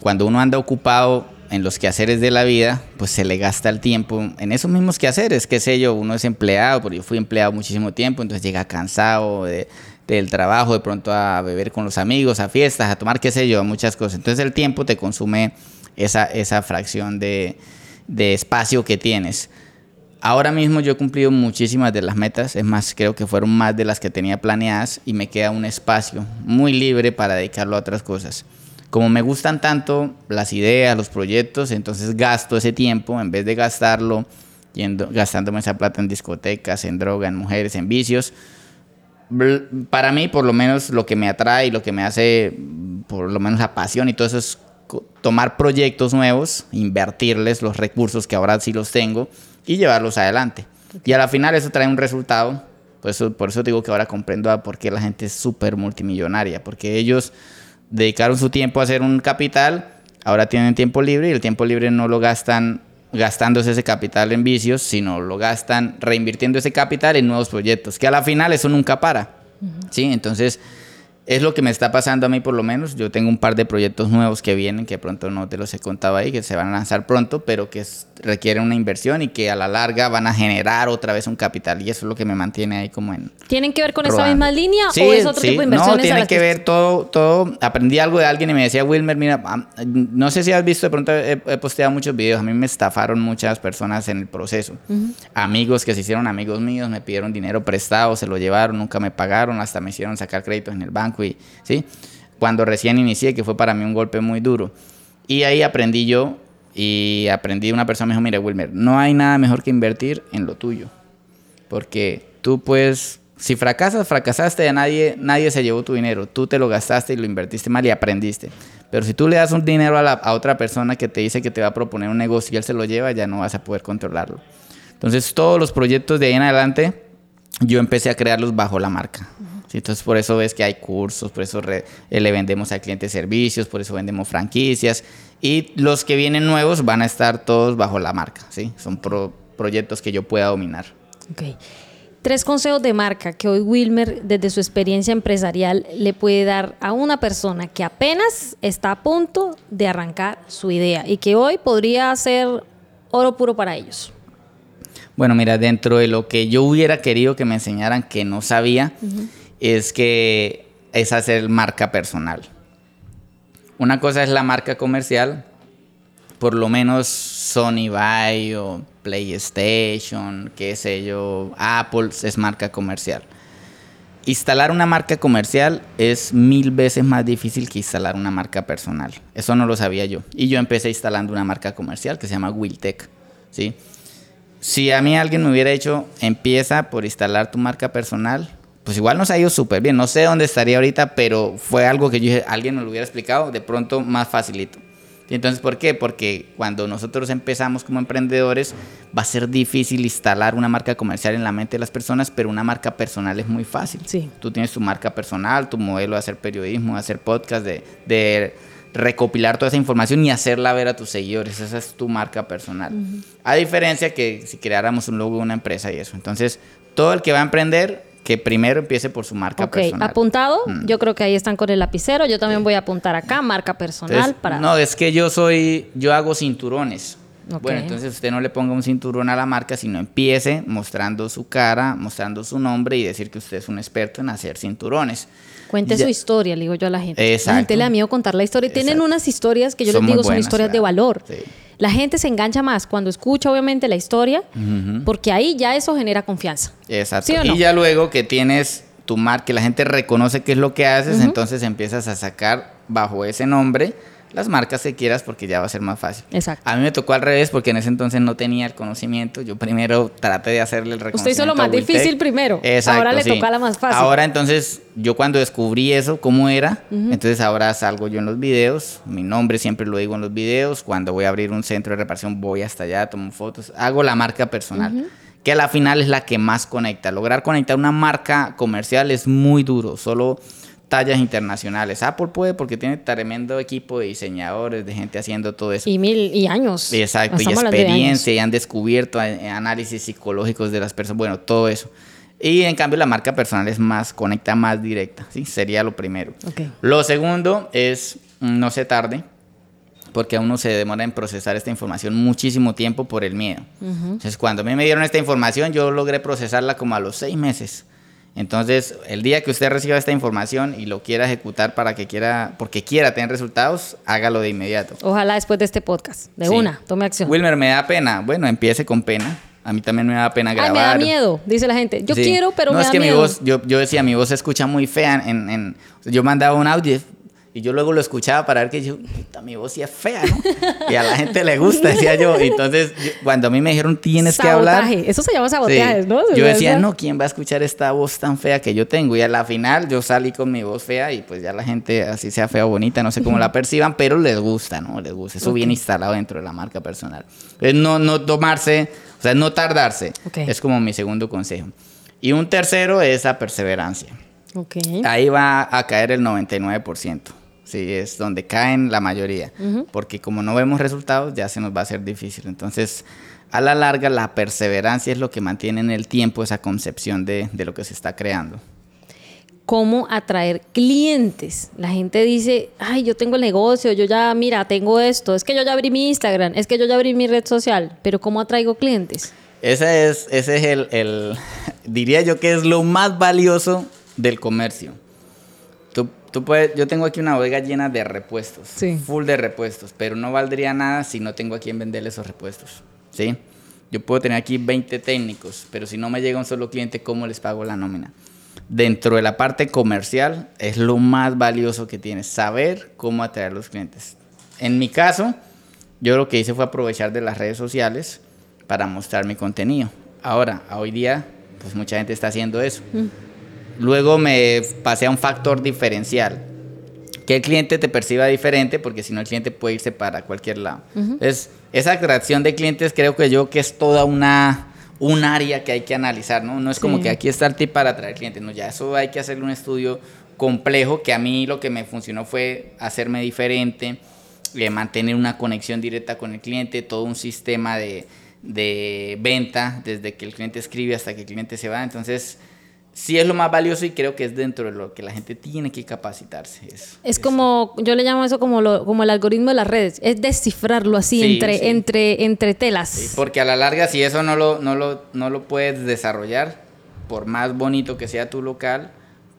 cuando uno anda ocupado en los quehaceres de la vida, pues se le gasta el tiempo en esos mismos quehaceres, qué sé yo, uno es empleado, porque yo fui empleado muchísimo tiempo, entonces llega cansado de, del trabajo, de pronto a beber con los amigos, a fiestas, a tomar, qué sé yo, muchas cosas. Entonces el tiempo te consume esa, esa fracción de, de espacio que tienes. Ahora mismo yo he cumplido muchísimas de las metas, es más, creo que fueron más de las que tenía planeadas y me queda un espacio muy libre para dedicarlo a otras cosas. Como me gustan tanto las ideas, los proyectos, entonces gasto ese tiempo en vez de gastarlo yendo, gastándome esa plata en discotecas, en droga, en mujeres, en vicios. Para mí, por lo menos, lo que me atrae y lo que me hace, por lo menos la pasión y todo eso es tomar proyectos nuevos, invertirles los recursos que ahora sí los tengo y llevarlos adelante. Y a la final eso trae un resultado. Por eso, por eso digo que ahora comprendo a por qué la gente es súper multimillonaria. Porque ellos dedicaron su tiempo a hacer un capital, ahora tienen tiempo libre y el tiempo libre no lo gastan gastándose ese capital en vicios, sino lo gastan reinvirtiendo ese capital en nuevos proyectos. Que a la final eso nunca para. ¿sí? Entonces es lo que me está pasando a mí por lo menos. Yo tengo un par de proyectos nuevos que vienen, que pronto no te los he contado ahí, que se van a lanzar pronto, pero que requieren una inversión y que a la larga van a generar otra vez un capital. Y eso es lo que me mantiene ahí como en... ¿Tienen que ver con esa misma línea o es otro tipo de inversiones? No, tiene que, ver todo, todo. Aprendí algo de alguien y me decía, Wilmer, mira, no sé si has visto, de pronto he, posteado muchos videos, a mí me estafaron muchas personas en el proceso. Amigos que se hicieron amigos míos, me pidieron dinero prestado, se lo llevaron, nunca me pagaron, hasta me hicieron sacar créditos en el banco ¿sí? Cuando recién inicié, que fue para mí un golpe muy duro. Y ahí aprendí yo y aprendí una persona me dijo, mira Wilmer, no hay nada mejor que invertir en lo tuyo. Porque tú puedes, si fracasas, fracasaste, a nadie, nadie se llevó tu dinero. Tú te lo gastaste y lo invertiste mal y aprendiste. Pero si tú le das un dinero a, a otra persona que te dice que te va a proponer un negocio y él se lo lleva, ya no vas a poder controlarlo. Entonces todos los proyectos de ahí en adelante, yo empecé a crearlos bajo la marca. Entonces por eso ves que hay cursos, por eso eh, le vendemos al cliente servicios, por eso vendemos franquicias y los que vienen nuevos van a estar todos bajo la marca, ¿sí? Son proyectos que yo pueda dominar. Okay. Tres consejos de marca que hoy Wilmer, desde su experiencia empresarial, le puede dar a una persona que apenas está a punto de arrancar su idea y que hoy podría ser oro puro para ellos. Bueno, mira, dentro de lo que yo hubiera querido que me enseñaran que no sabía, es que es hacer marca personal. Una cosa es la marca comercial, por lo menos Sony Buy o PlayStation, qué sé yo, Apple es marca comercial. Instalar una marca comercial es mil veces más difícil que instalar una marca personal. Eso no lo sabía yo. Y yo empecé instalando una marca comercial que se llama Wiltech. ¿sí? Si a mí alguien me hubiera dicho, empieza por instalar tu marca personal, pues igual nos ha ido súper bien. No sé dónde estaría ahorita, pero fue algo que yo dije, alguien me lo hubiera explicado, de pronto más facilito. ¿Y entonces por qué? Porque cuando nosotros empezamos como emprendedores va a ser difícil instalar una marca comercial en la mente de las personas, pero una marca personal es muy fácil. Sí. Tú tienes tu marca personal, tu modelo de hacer periodismo, de hacer podcast, de, de recopilar toda esa información y hacerla ver a tus seguidores. Esa es tu marca personal. A diferencia que si creáramos un logo de una empresa y eso. Entonces, todo el que va a emprender, que primero empiece por su marca Ok, personal. apuntado. Mm. Yo creo que ahí están con el lapicero. Yo también voy a apuntar acá, marca personal Entonces, para. No, es que yo soy, yo hago cinturones. Bueno, entonces usted no le ponga un cinturón a la marca, sino empiece mostrando su cara, mostrando su nombre y decir que usted es un experto en hacer cinturones. Cuente Ya- su historia, le digo yo a la gente. La Exacto. gente le da miedo contar la historia. Y tienen unas historias que yo Son les digo son historias de valor. Sí. La gente se engancha más cuando escucha, obviamente, la historia, porque ahí ya eso genera confianza. Exacto. ¿Sí o no? Y ya luego que tienes tu marca, que la gente reconoce qué es lo que haces, entonces empiezas a sacar bajo ese nombre las marcas que quieras porque ya va a ser más fácil. Exacto. A mí me tocó al revés porque en ese entonces no tenía el conocimiento. Yo primero traté de hacerle el reconocimiento. Usted hizo lo más difícil primero. Exacto, Ahora le sí. toca la más fácil. Ahora entonces, yo cuando descubrí eso, cómo era, entonces ahora salgo yo en los videos. Mi nombre siempre lo digo en los videos. Cuando voy a abrir un centro de reparación, voy hasta allá, tomo fotos. Hago la marca personal. Que a la final es la que más conecta. Lograr conectar una marca comercial es muy duro. Solo tallas internacionales. Apple puede porque tiene tremendo equipo de diseñadores, de gente haciendo todo eso. Y mil y años. Exacto, y Estamos experiencia, y han descubierto eh, análisis psicológicos de las personas, bueno, todo eso. Y en cambio la marca personal es más, conecta más directa, ¿sí? Sería lo primero. Ok. Lo segundo es mm, no se tarde, porque a uno se demora en procesar esta información muchísimo tiempo por el miedo. Entonces, cuando a mí me dieron esta información, yo logré procesarla como a los seis meses. Entonces, el día que usted reciba esta información y lo quiera ejecutar para que quiera, porque quiera tener resultados, hágalo de inmediato. Ojalá después de este podcast. De Sí. una, tome acción. Wilmer, me da pena. Bueno, empiece con pena. A mí también me da pena Ay, grabar. me da miedo, dice la gente. Yo Sí. quiero, pero no, me es da que miedo. mi voz, yo, yo decía, mi voz se escucha muy fea. En, en- yo mandaba un audio y yo luego lo escuchaba para ver que yo, puta, mi voz sí es fea, ¿no? Y a la gente le gusta, decía yo. Entonces, yo- cuando a mí me dijeron, tienes que hablar. Sabotaje. Eso se llama Sí. sabotaje, ¿no? Yo O decía, no, ¿quién va a escuchar esta voz tan fea que yo tengo? Y a la final yo salí con mi voz fea y pues ya la gente, así sea fea o bonita, no sé cómo la perciban, pero les gusta, ¿no? Les gusta. Eso viene instalado dentro de la marca personal. Es no, no tomarse, o sea, no tardarse. Ok. Es como mi segundo consejo. Y un tercero es la perseverancia. Ok. Ahí va a caer el 99%. Sí, es donde caen la mayoría. Porque como no vemos resultados, ya se nos va a hacer difícil. Entonces, a la larga, la perseverancia es lo que mantiene en el tiempo esa concepción de, de lo que se está creando. cómo atraer clientes. La gente dice, ay, yo tengo el negocio, yo ya, mira, tengo esto, es que yo ya abrí mi Instagram, es que yo ya abrí mi red social, pero ¿cómo atraigo clientes? Ese es, ese es el, el- <laughs> diría yo que es lo más valioso del comercio. Tú, puedes, yo tengo aquí una bodega llena de repuestos, Sí. full de repuestos, pero no valdría nada si no tengo a quien venderle esos repuestos, ¿sí? Yo puedo tener aquí 20 técnicos, pero si no me llega un solo cliente, ¿cómo les pago la nómina? Dentro de la parte comercial es lo más valioso que tienes, saber cómo atraer los clientes. En mi caso, yo lo que hice fue aprovechar de las redes sociales para mostrar mi contenido. Ahora, hoy día, pues mucha gente está haciendo eso. Luego me pasé a un factor diferencial. Que el cliente te perciba diferente, porque si no el cliente puede irse para cualquier lado. Entonces, esa atracción de clientes creo que yo que es toda una un área que hay que analizar, ¿no? No es como Sí. que aquí está el tip para atraer clientes, no, ya eso hay que hacerle un estudio complejo, que a mí lo que me funcionó fue hacerme diferente, eh, mantener una conexión directa con el cliente, todo un sistema de, de venta, desde que el cliente escribe hasta que el cliente se va. Entonces, sí es lo más valioso y creo que es dentro de lo que la gente tiene que capacitarse. Es, Es como, yo le llamo eso como, lo, como el algoritmo de las redes, es descifrarlo así Sí, entre, sí. entre, entre telas. Sí, porque a la larga, si eso no lo, no, lo, no lo puedes desarrollar, por más bonito que sea tu local,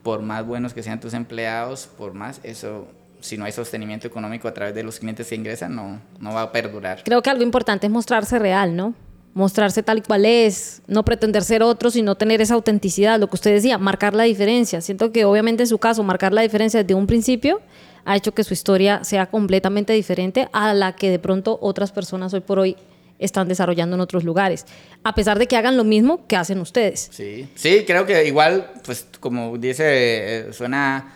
por más buenos que sean tus empleados, por más, eso, si no hay sostenimiento económico a través de los clientes que ingresan, no, no va a perdurar. Creo que algo importante es mostrarse real, ¿no? Mostrarse tal y cual es, no pretender ser otro, sino tener esa autenticidad, lo que usted decía, marcar la diferencia. Siento que obviamente en su caso, marcar la diferencia desde un principio ha hecho que su historia sea completamente diferente a la que de pronto otras personas hoy por hoy están desarrollando en otros lugares, a pesar de que hagan lo mismo que hacen ustedes. Sí, sí, creo que igual, pues como dice, eh, suena,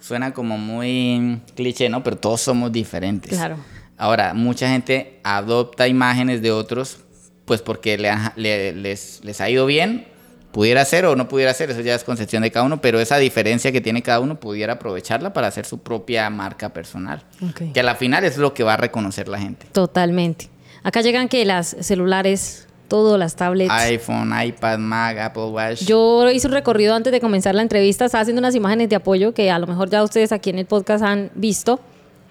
suena como muy cliché, ¿no? Pero todos somos diferentes. Claro. Ahora, mucha gente adopta imágenes de otros, pues porque le les, les ha ido bien pudiera ser o no pudiera ser, eso ya es concepción de cada uno, pero esa diferencia que tiene cada uno pudiera aprovecharla para hacer su propia marca personal, que a la final es lo que va a reconocer la gente. Totalmente. Acá llegan que las celulares, todo, las tablets. iPhone, iPad, Mac, Apple Watch. Yo hice un recorrido antes de comenzar la entrevista, estaba haciendo unas imágenes de apoyo que a lo mejor ya ustedes aquí en el podcast han visto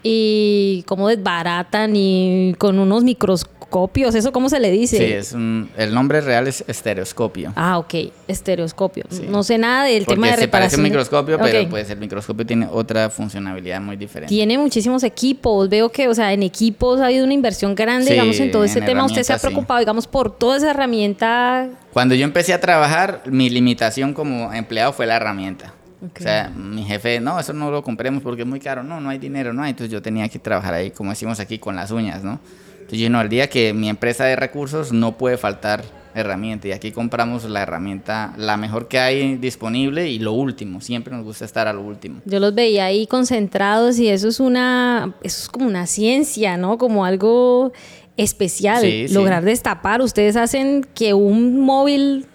y cómo desbaratan y con unos microscopios estereoscopios, ¿eso cómo se le dice? Sí, es el nombre real es estereoscopio. Ah, ok, estereoscopio. No sé nada del tema de reparación. parece un microscopio, pero pues el microscopio tiene otra funcionalidad muy diferente. Tiene muchísimos equipos, veo que, o sea, en equipos ha habido una inversión grande, digamos, en todo ese tema. Usted se ha preocupado, digamos, por toda esa herramienta. Cuando yo empecé a trabajar, mi limitación como empleado fue la herramienta. O sea, mi jefe, no, eso no lo compremos porque es muy caro, no, no hay dinero, no hay. Entonces yo tenía que trabajar ahí, como decimos aquí, con las uñas, ¿no? Entonces yo no, al día que mi empresa de recursos no puede faltar herramienta y aquí compramos la herramienta, la mejor que hay disponible y lo último, siempre nos gusta estar a lo último. Yo los veía ahí concentrados y eso es una, eso es como una ciencia, ¿no? Como algo especial, lograr destapar. Ustedes hacen que un móvil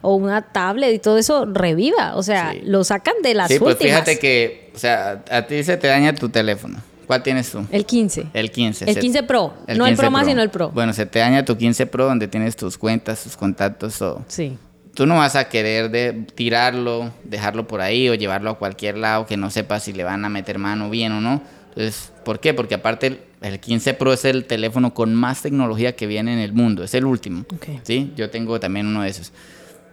o una tablet y todo eso reviva, o sea, lo sacan de las sí, pues fíjate que, o sea, a ti se te daña tu teléfono ¿Cuál tienes tú? El 15. El 15. El 15 Pro. no el Pro más, sino el Pro. Bueno, se te daña tu 15 Pro donde tienes tus cuentas, tus contactos, todo. Sí. Tú no vas a querer de tirarlo, dejarlo por ahí o llevarlo a cualquier lado que no sepas si le van a meter mano bien o no. Entonces, ¿por qué? Porque aparte el, 15 Pro es el teléfono con más tecnología que viene en el mundo. Es el último. Okay. ¿Sí? Yo tengo también uno de esos.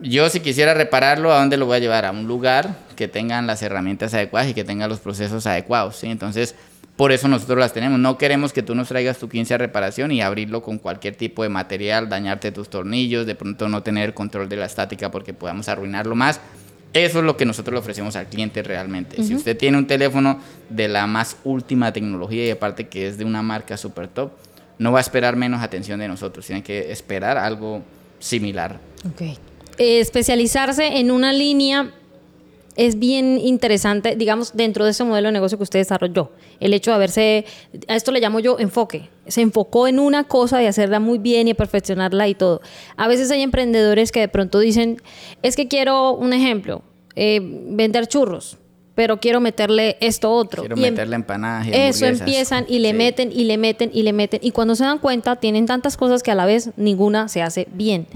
Yo si quisiera repararlo, ¿a dónde lo voy a llevar? A un lugar que tengan las herramientas adecuadas y que tengan los procesos adecuados. ¿sí? Entonces, por eso nosotros las tenemos. No queremos que tú nos traigas tu 15 a reparación y abrirlo con cualquier tipo de material, dañarte tus tornillos, de pronto no tener control de la estática porque podamos arruinarlo más. Eso es lo que nosotros le ofrecemos al cliente realmente. Si usted tiene un teléfono de la más última tecnología y aparte que es de una marca super top, no va a esperar menos atención de nosotros. Tiene que esperar algo similar. Ok. Eh, especializarse en una línea es bien interesante, digamos, dentro de ese modelo de negocio que usted desarrolló. El hecho de haberse, a esto le llamo yo enfoque, se enfocó en una cosa y hacerla muy bien y perfeccionarla y todo. A veces hay emprendedores que de pronto dicen, es que quiero un ejemplo, eh, vender churros, pero quiero meterle esto otro. Quiero em meterle empanadas. Y eso empiezan y le meten y le meten y le meten. Y cuando se dan cuenta, tienen tantas cosas que a la vez ninguna se hace bien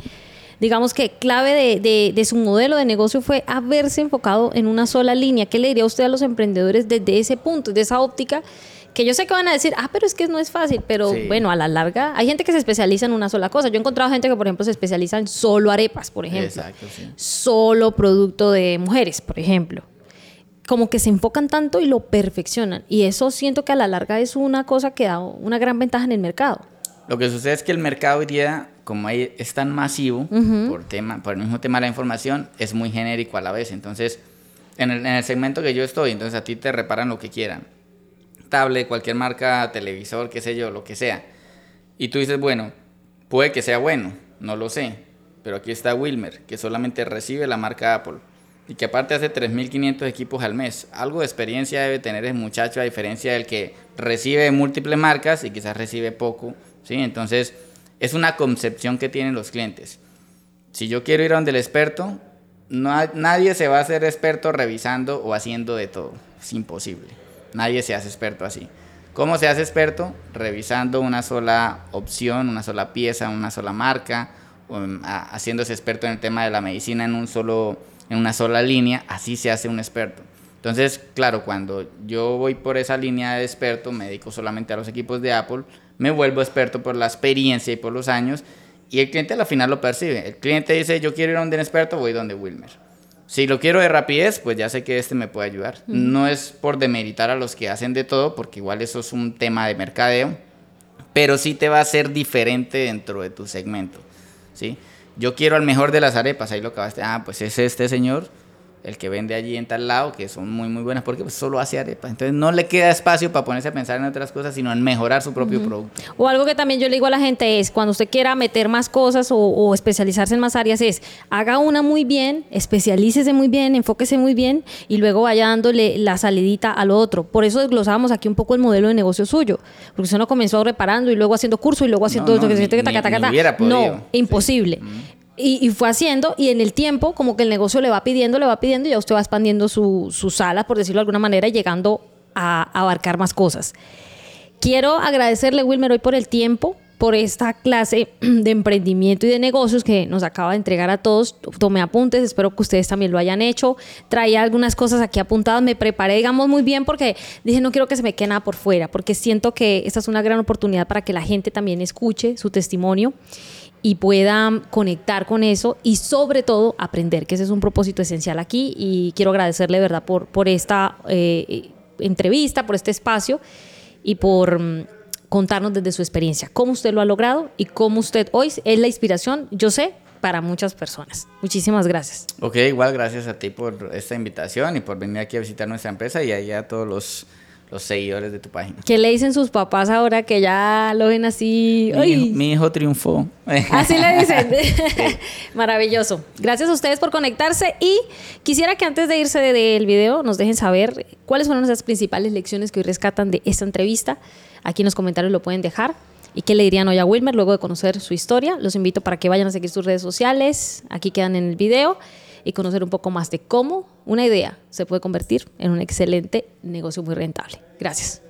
digamos que clave de, de, su modelo de negocio fue haberse enfocado en una sola línea. ¿Qué le diría usted a los emprendedores desde ese punto, desde esa óptica? Que yo sé que van a decir, ah, pero es que no es fácil, pero bueno, a la larga hay gente que se especializa en una sola cosa. Yo he encontrado gente que, por ejemplo, se especializa en solo arepas, por ejemplo. Exacto, sí. Solo producto de mujeres, por ejemplo como que se enfocan tanto y lo perfeccionan. Y eso siento que a la larga es una cosa que da una gran ventaja en el mercado. Lo que sucede es que el mercado hoy día como ahí es tan masivo por, tema, por el mismo tema de la información, es muy genérico a la vez. Entonces, en el, en el, segmento que yo estoy, entonces a ti te reparan lo que quieran. Tablet, cualquier marca, televisor, qué sé yo, lo que sea. Y tú dices, bueno, puede que sea bueno, no lo sé. Pero aquí está Wilmer, que solamente recibe la marca Apple. Y que aparte hace 3.500 equipos al mes. Algo de experiencia debe tener ese muchacho, a diferencia del que recibe múltiples marcas y quizás recibe poco. ¿Sí? Entonces es una concepción que tienen los clientes. Si yo quiero ir a donde el experto, no, nadie se va a hacer experto revisando o haciendo de todo. Es imposible. Nadie se hace experto así. ¿Cómo se hace experto? Revisando una sola opción, una sola pieza, una sola marca, um, haciéndose experto en el tema de la medicina en, un solo, en una sola línea. Así se hace un experto. Entonces, claro, cuando yo voy por esa línea de experto, me dedico solamente a los equipos de Apple, me vuelvo experto por la experiencia y por los años, y el cliente al final lo percibe. El cliente dice, yo quiero ir a donde un experto, voy donde Wilmer. Si lo quiero de rapidez, pues ya sé que este me puede ayudar. No es por demeritar a los que hacen de todo, porque igual eso es un tema de mercadeo, pero sí te va a ser diferente dentro de tu segmento. ¿sí? Yo quiero al mejor de las arepas, ahí lo acabaste. Ah, pues es este señor el que vende allí en tal lado, que son muy, muy buenas porque pues, solo hace arepas. Entonces no le queda espacio para ponerse a pensar en otras cosas, sino en mejorar su propio producto. O algo que también yo le digo a la gente es, cuando usted quiera meter más cosas o, o, especializarse en más áreas, es haga una muy bien, especialícese muy bien, enfóquese muy bien y luego vaya dándole la salidita al otro. Por eso desglosábamos aquí un poco el modelo de negocio suyo, porque usted no comenzó reparando y luego haciendo curso y luego haciendo No, no, que se ni- taca, ni. No, imposible. Y, y fue haciendo, y en el tiempo, como que el negocio le va pidiendo, le va pidiendo, y ya usted va expandiendo su, su sala, por decirlo de alguna manera, y llegando a, a abarcar más cosas. Quiero agradecerle, Wilmer, hoy por el tiempo, por esta clase <clears throat> de emprendimiento y de negocios que nos acaba de entregar a todos. Tomé apuntes, espero que ustedes también lo hayan hecho. Traía algunas cosas aquí apuntadas, me preparé, digamos, muy bien porque dije, no quiero que se me quede nada por fuera, porque siento que esta es una gran oportunidad para que la gente también escuche su testimonio y pueda conectar con eso y sobre todo aprender, que ese es un propósito esencial aquí y quiero agradecerle, de verdad, por, por esta eh, entrevista, por este espacio y por mm, contarnos desde su experiencia, cómo usted lo ha logrado y cómo usted hoy es la inspiración, yo sé, para muchas personas. Muchísimas gracias. Ok, igual gracias a ti por esta invitación y por venir aquí a visitar nuestra empresa y allá a todos los, los seguidores de tu página. ¿Qué le dicen sus papás ahora que ya lo ven así? Mi, hijo, mi hijo triunfó. <laughs> Así le dicen. <laughs> Maravilloso. Gracias a ustedes por conectarse y quisiera que antes de irse de- del video nos dejen saber cuáles fueron esas principales lecciones que hoy rescatan de esta entrevista. Aquí en los comentarios lo pueden dejar. ¿Y qué le dirían hoy a Wilmer luego de conocer su historia? Los invito para que vayan a seguir sus redes sociales. Aquí quedan en el video y conocer un poco más de cómo una idea se puede convertir en un excelente negocio muy rentable. Gracias.